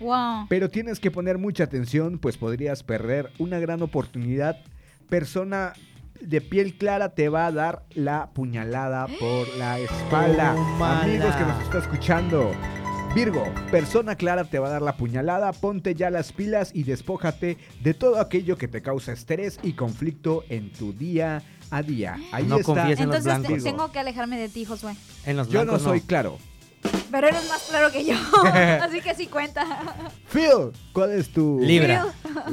Wow. Pero tienes que poner mucha atención, pues podrías perder una gran oportunidad. Persona de piel clara te va a dar la puñalada por la espalda. Amigos que nos está escuchando. Virgo, persona clara te va a dar la puñalada, ponte ya las pilas y despójate de todo aquello que te causa estrés y conflicto en tu día a día. Ahí No está. confíes en los Entonces te- blancos. tengo que alejarme de ti, Josué. En los Yo no blancos soy claro. Pero eres más claro que yo. Así que sí cuenta. Phil, ¿cuál es tu Libra.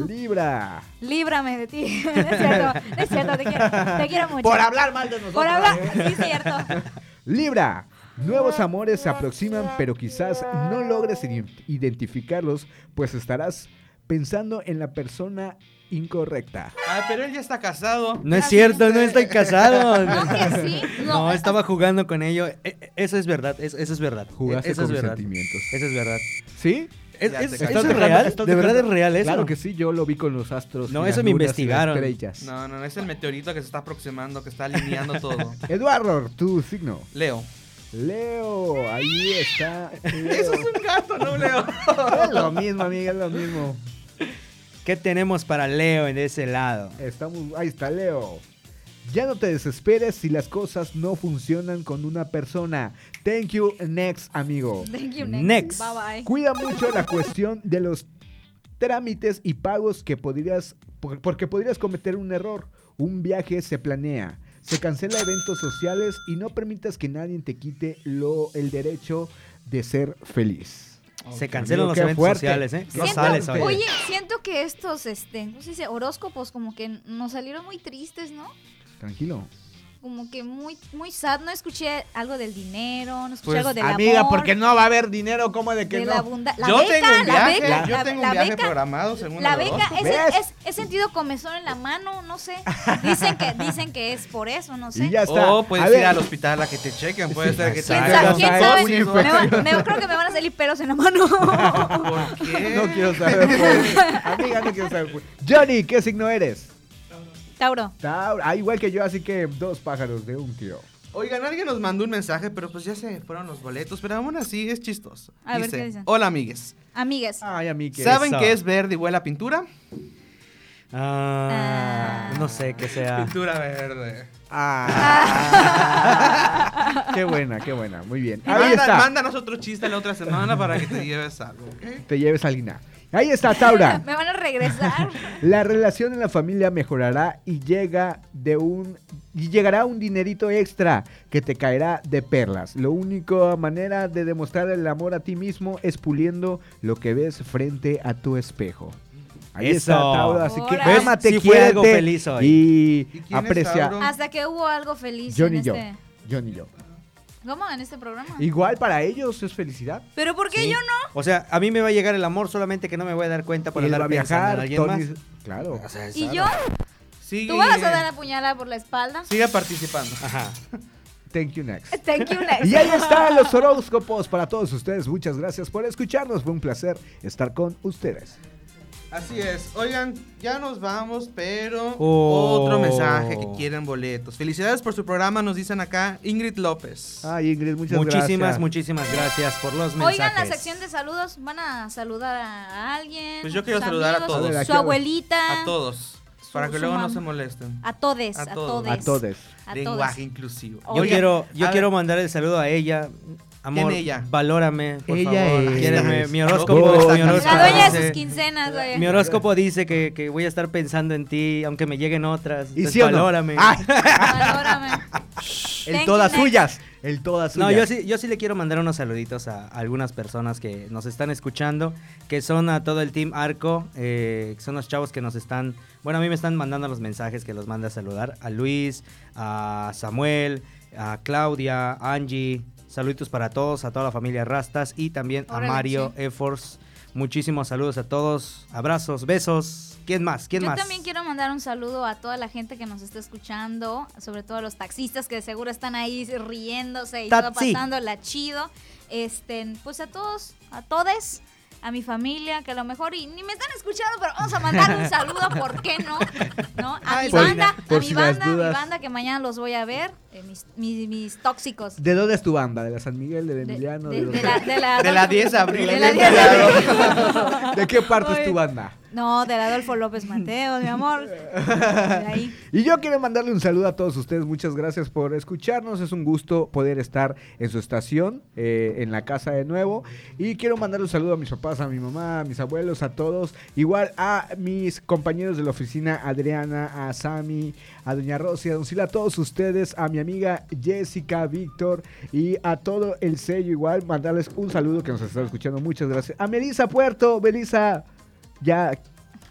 Libra. Líbrame de ti. No es cierto, no es cierto, te quiero, te quiero mucho. Por hablar mal de nosotros. Por hablar, ¿eh? sí es cierto. Libra, Nuevos amores se aproximan, pero quizás no logres ident- identificarlos, pues estarás pensando en la persona incorrecta. Ah, pero él ya está casado. No es cierto, no estoy casado. No, que sí. No, No, estaba jugando con ello. E- e- Eso es verdad, es- eso es verdad. Jugaste eso con es verdad. sentimientos. Eso es verdad. ¿Sí? ¿Es, es- eso ¿Estás es real? ¿De verdad es real eso? Claro que sí, yo lo vi con los astros. No, eso me investigaron. estrellas. No, no, no, es el meteorito que se está aproximando, que está alineando todo. Eduardo, tu signo. Leo. Leo, ahí está. Leo. Eso es un gato, no Leo. Es lo mismo, amiga, es lo mismo. ¿Qué tenemos para Leo en ese lado? Estamos, ahí está Leo. Ya no te desesperes si las cosas no funcionan con una persona. Thank you, next, amigo. Thank you, next. Next. Bye bye. Cuida mucho la cuestión de los trámites y pagos que podrías, por- porque podrías cometer un error. Un viaje se planea, se cancela eventos sociales y no permitas que nadie te quite lo, el derecho de ser feliz. Se cancelan los eventos fuerte. sociales, ¿eh? No Siento- sales hoy. Oye, siento que estos, este, ¿cómo se dice? Horóscopos como que nos salieron muy tristes, ¿no? Tranquilo. Como que muy, muy sad. No escuché algo del dinero, no escuché Pues, algo del amiga, amor. porque no va a haber dinero, ¿cómo de que de no? la abunda- la yo beca, tengo un la viaje, beca, yo la- tengo la un viaje beca, programado según La beca, es, ¿Ves? es- he sentido comezón en la mano, no sé. Dicen que, dicen que es por eso, no sé. Y ya está. O puedes A ir ver. al hospital a que te chequen, puede ser que te ¿Quién sabe? ¿Quién sabe? Me me- creo que me pelos en la mano. ¿Por qué? No quiero saber. pues. Amiga, no quiero saber. pues. Johnny, ¿qué signo eres? Tauro. Tauro. Ah, igual que yo, así que dos pájaros de un tiro. Oigan, alguien nos mandó un mensaje, pero pues ya se fueron los boletos, pero aún así es chistoso. A ver, Dice, ¿qué dicen? Hola, amigues. Amigues. Ay, a mí que. ¿Saben qué es verde y huele a pintura? Ah, no sé qué sea. Pintura verde. Ah. qué buena, qué buena. Muy bien. Ahí Manda- está. Mándanos otro chiste la otra semana para que te lleves algo, ¿ok? Te lleves a Lina. Ahí está, Taura. Me van a regresar. La relación en la familia mejorará y llega de un y llegará un dinerito extra que te caerá de perlas. La única manera de demostrar el amor a ti mismo es puliendo lo que ves frente a tu espejo. Ahí está Eso. Tauro, así que Órale. ámate, Sí fue algo quiérete feliz hoy. y, ¿Y quién es aprecia. Tauro? Hasta que hubo algo feliz Johnny en y yo. este... Johnny y yo. ¿Cómo? En este programa. Igual para ellos es felicidad. ¿Pero por qué Sí. yo no? O sea, a mí me va a llegar el amor solamente que no me voy a dar cuenta por Y él andar va a pensando en viajar, alguien Tony- más. Claro. O sea, es ¿Y yo? Sigue, ¿Tú vas a dar la puñalada por la espalda? Sigue participando. Ajá. Thank you next. Thank you, next. Y ahí están los horóscopos para todos ustedes. Muchas gracias por escucharnos. Fue un placer estar con ustedes. Así es. Oigan, ya nos vamos, pero Oh. otro mensaje que quieren boletos. Felicidades por su programa, nos dicen acá Ingrid López. Ay, Ingrid, muchas Muchísimas, gracias. muchísimas gracias por los mensajes. Oigan, la sección de saludos, ¿van a saludar a alguien? Pues yo quiero saludar a amigos, todos. A ver, ¿a Su abuelita. A todos. Para que luego no se molesten. A todes, A a todos. todes. A todos. A Lenguaje todos. inclusivo. Yo quiero, yo quiero mandar el saludo a ella. Amor, ella? valórame, por Ella favor. Quiéreme. Mi horóscopo, Oh, mi la horóscopo La dice- sus quincenas. Mi horóscopo dice que, que voy a estar pensando en ti, aunque me lleguen otras. ¿Y sí o no? valórame. Ay, Valórame. el Thank todas suyas. El todas suyas. No, yo sí, yo sí le quiero mandar unos saluditos a algunas personas que nos están escuchando, que son a todo el team Arco, eh, que son los chavos que nos están, bueno, a mí me están mandando los mensajes que los manda a saludar, a Luis, a Samuel, a Claudia, a Angie, saluditos para todos, a toda la familia Rastas y también a Mario sí. Efforts. Muchísimos saludos a todos, abrazos, besos. ¿Quién más? ¿Quién Yo más? también quiero mandar un saludo a toda la gente que nos está escuchando, sobre todo a los taxistas que de seguro están ahí riéndose y todo Taxi. pasándola chido. Este, pues a todos, a todes, a mi familia, que a lo mejor y ni me están escuchando, pero vamos a mandar un saludo, ¿por qué no? ¿No? A Ay, mi por- banda, por a mi si banda, a mi banda que mañana los voy a ver, eh, mis, mis, mis tóxicos. ¿De dónde es tu banda? ¿De la San Miguel, de, De, Emiliano? de- la, de la, De la 10 de abril. De la 10 de abril. ¿De qué parte es tu banda? No, del Adolfo López Mateos, mi amor. De ahí. Y yo quiero mandarle un saludo a todos ustedes. Muchas gracias por escucharnos. Es un gusto poder estar en su estación, eh, en la casa de nuevo. Y quiero mandarle un saludo a mis papás, a mi mamá, a mis abuelos, a todos. Igual a mis compañeros de la oficina, Adriana, a Sami, a Doña Rosy, a Don Sila, a todos ustedes, a mi amiga Jessica, Víctor y a todo el sello. Igual mandarles un saludo que nos están escuchando. Muchas gracias. A Melissa Puerto, Melissa, ya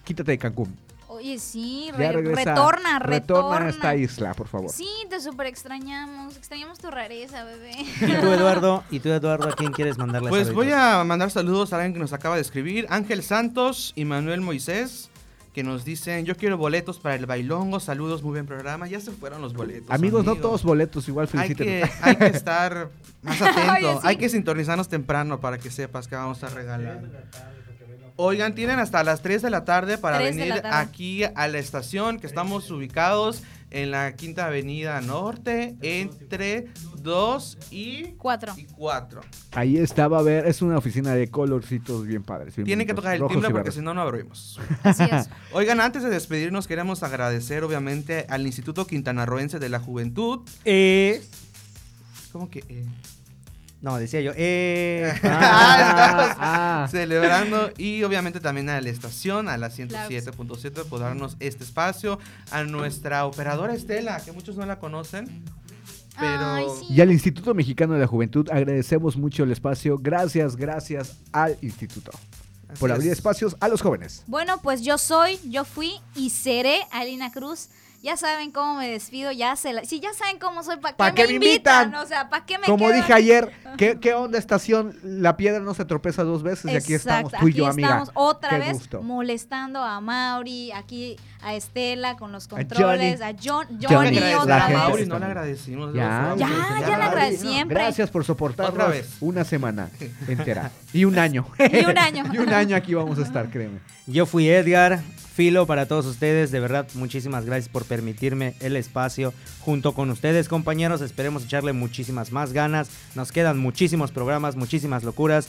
quítate de Cancún. Oye, sí, re- regresa. retorna, Retorna retorna. a esta isla, por favor. Sí, te súper extrañamos. Extrañamos tu rareza, bebé. ¿Y tú, Eduardo? ¿Y tú, Eduardo, a quién quieres mandarle Pues voy a mandar saludos a alguien que nos acaba de escribir, Ángel Santos y Manuel Moisés, que nos dicen, yo quiero boletos para el bailongo, saludos, muy buen programa, ya se fueron los boletos. Amigos, no todos boletos, igual Hay que, hay que estar más atento, Oye, sí. hay que sintonizarnos temprano para que sepas que vamos a regalar. Oigan, tienen hasta las 3 de la tarde para 3 de la venir tarde. aquí a la estación, que estamos ubicados en la Quinta Avenida Norte, entre 2 y Cuatro. 4. Ahí está, va a ver, es una oficina de colorcitos bien padres. bien Tienen que tocar el timbre y porque si no, no abrimos. Así es. Oigan, antes de despedirnos, queremos agradecer, obviamente, al Instituto Quintanarroense de la Juventud. Eh, ¿Cómo que? eh? No, decía yo. Eh, Ah, ah. Celebrando y obviamente también a la estación, a la 107.7, por darnos este espacio. A nuestra operadora Estela, que muchos no la conocen. Pero Ay, sí. Y al Instituto Mexicano de la Juventud agradecemos mucho el espacio. Gracias, gracias al instituto Así por abrir es. espacios a los jóvenes. Bueno, pues yo soy, yo fui y seré Alina Cruz. Ya saben cómo me despido, ya se la... Si ya saben cómo soy, ¿para qué, ¿Pa' qué me invitan? invitan? O sea, ¿para qué me Como quedo dije aquí? ayer, ¿qué, qué onda estación? La piedra no se tropeza dos veces y aquí estamos tú y aquí yo, amiga. estamos otra Qué vez gusto. molestando a Mauri, aquí a Estela con los Johnny. controles, a, John, Johnny, Johnny, otra vez. Mauri, no le agradecimos. Ya, Ya, ya le agradecí No. siempre. Gracias por soportarnos Otra vez. una semana entera. Y un año. Y un año. y un año aquí vamos a estar, créeme. Yo fui Edgar, Filo para todos ustedes. De verdad, muchísimas gracias por permitirme el espacio junto con ustedes, compañeros. Esperemos echarle muchísimas más ganas. Nos quedan muchísimos programas, muchísimas locuras.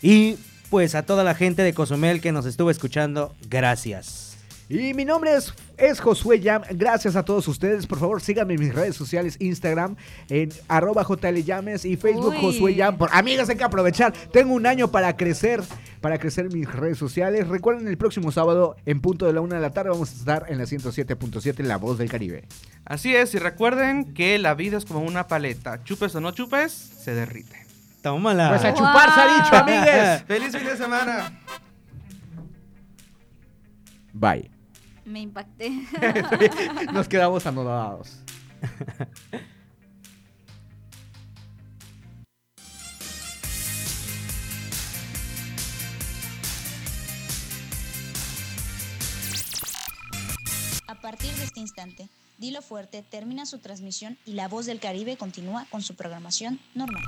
Y pues a toda la gente de Cozumel que nos estuvo escuchando, gracias. Y mi nombre es, es Josué Yam. Gracias a todos ustedes. Por favor, síganme en mis redes sociales, Instagram, en arroba JLYames y Facebook Uy. Josué Yam. Por, amigas, hay que aprovechar. Tengo un año para crecer, para crecer mis redes sociales. Recuerden, el próximo sábado, en punto de la una de la tarde, vamos a estar en la 107.7, La Voz del Caribe. Así es, y recuerden que la vida es como una paleta. Chupes o no chupes, se derrite. Tómala. Pues a chupar se ha dicho, amigues. ¡Feliz fin de semana! Bye. Me impacté. Nos quedamos anodados. A partir de este instante, Dilo Fuerte termina su transmisión y La Voz del Caribe continúa con su programación normal.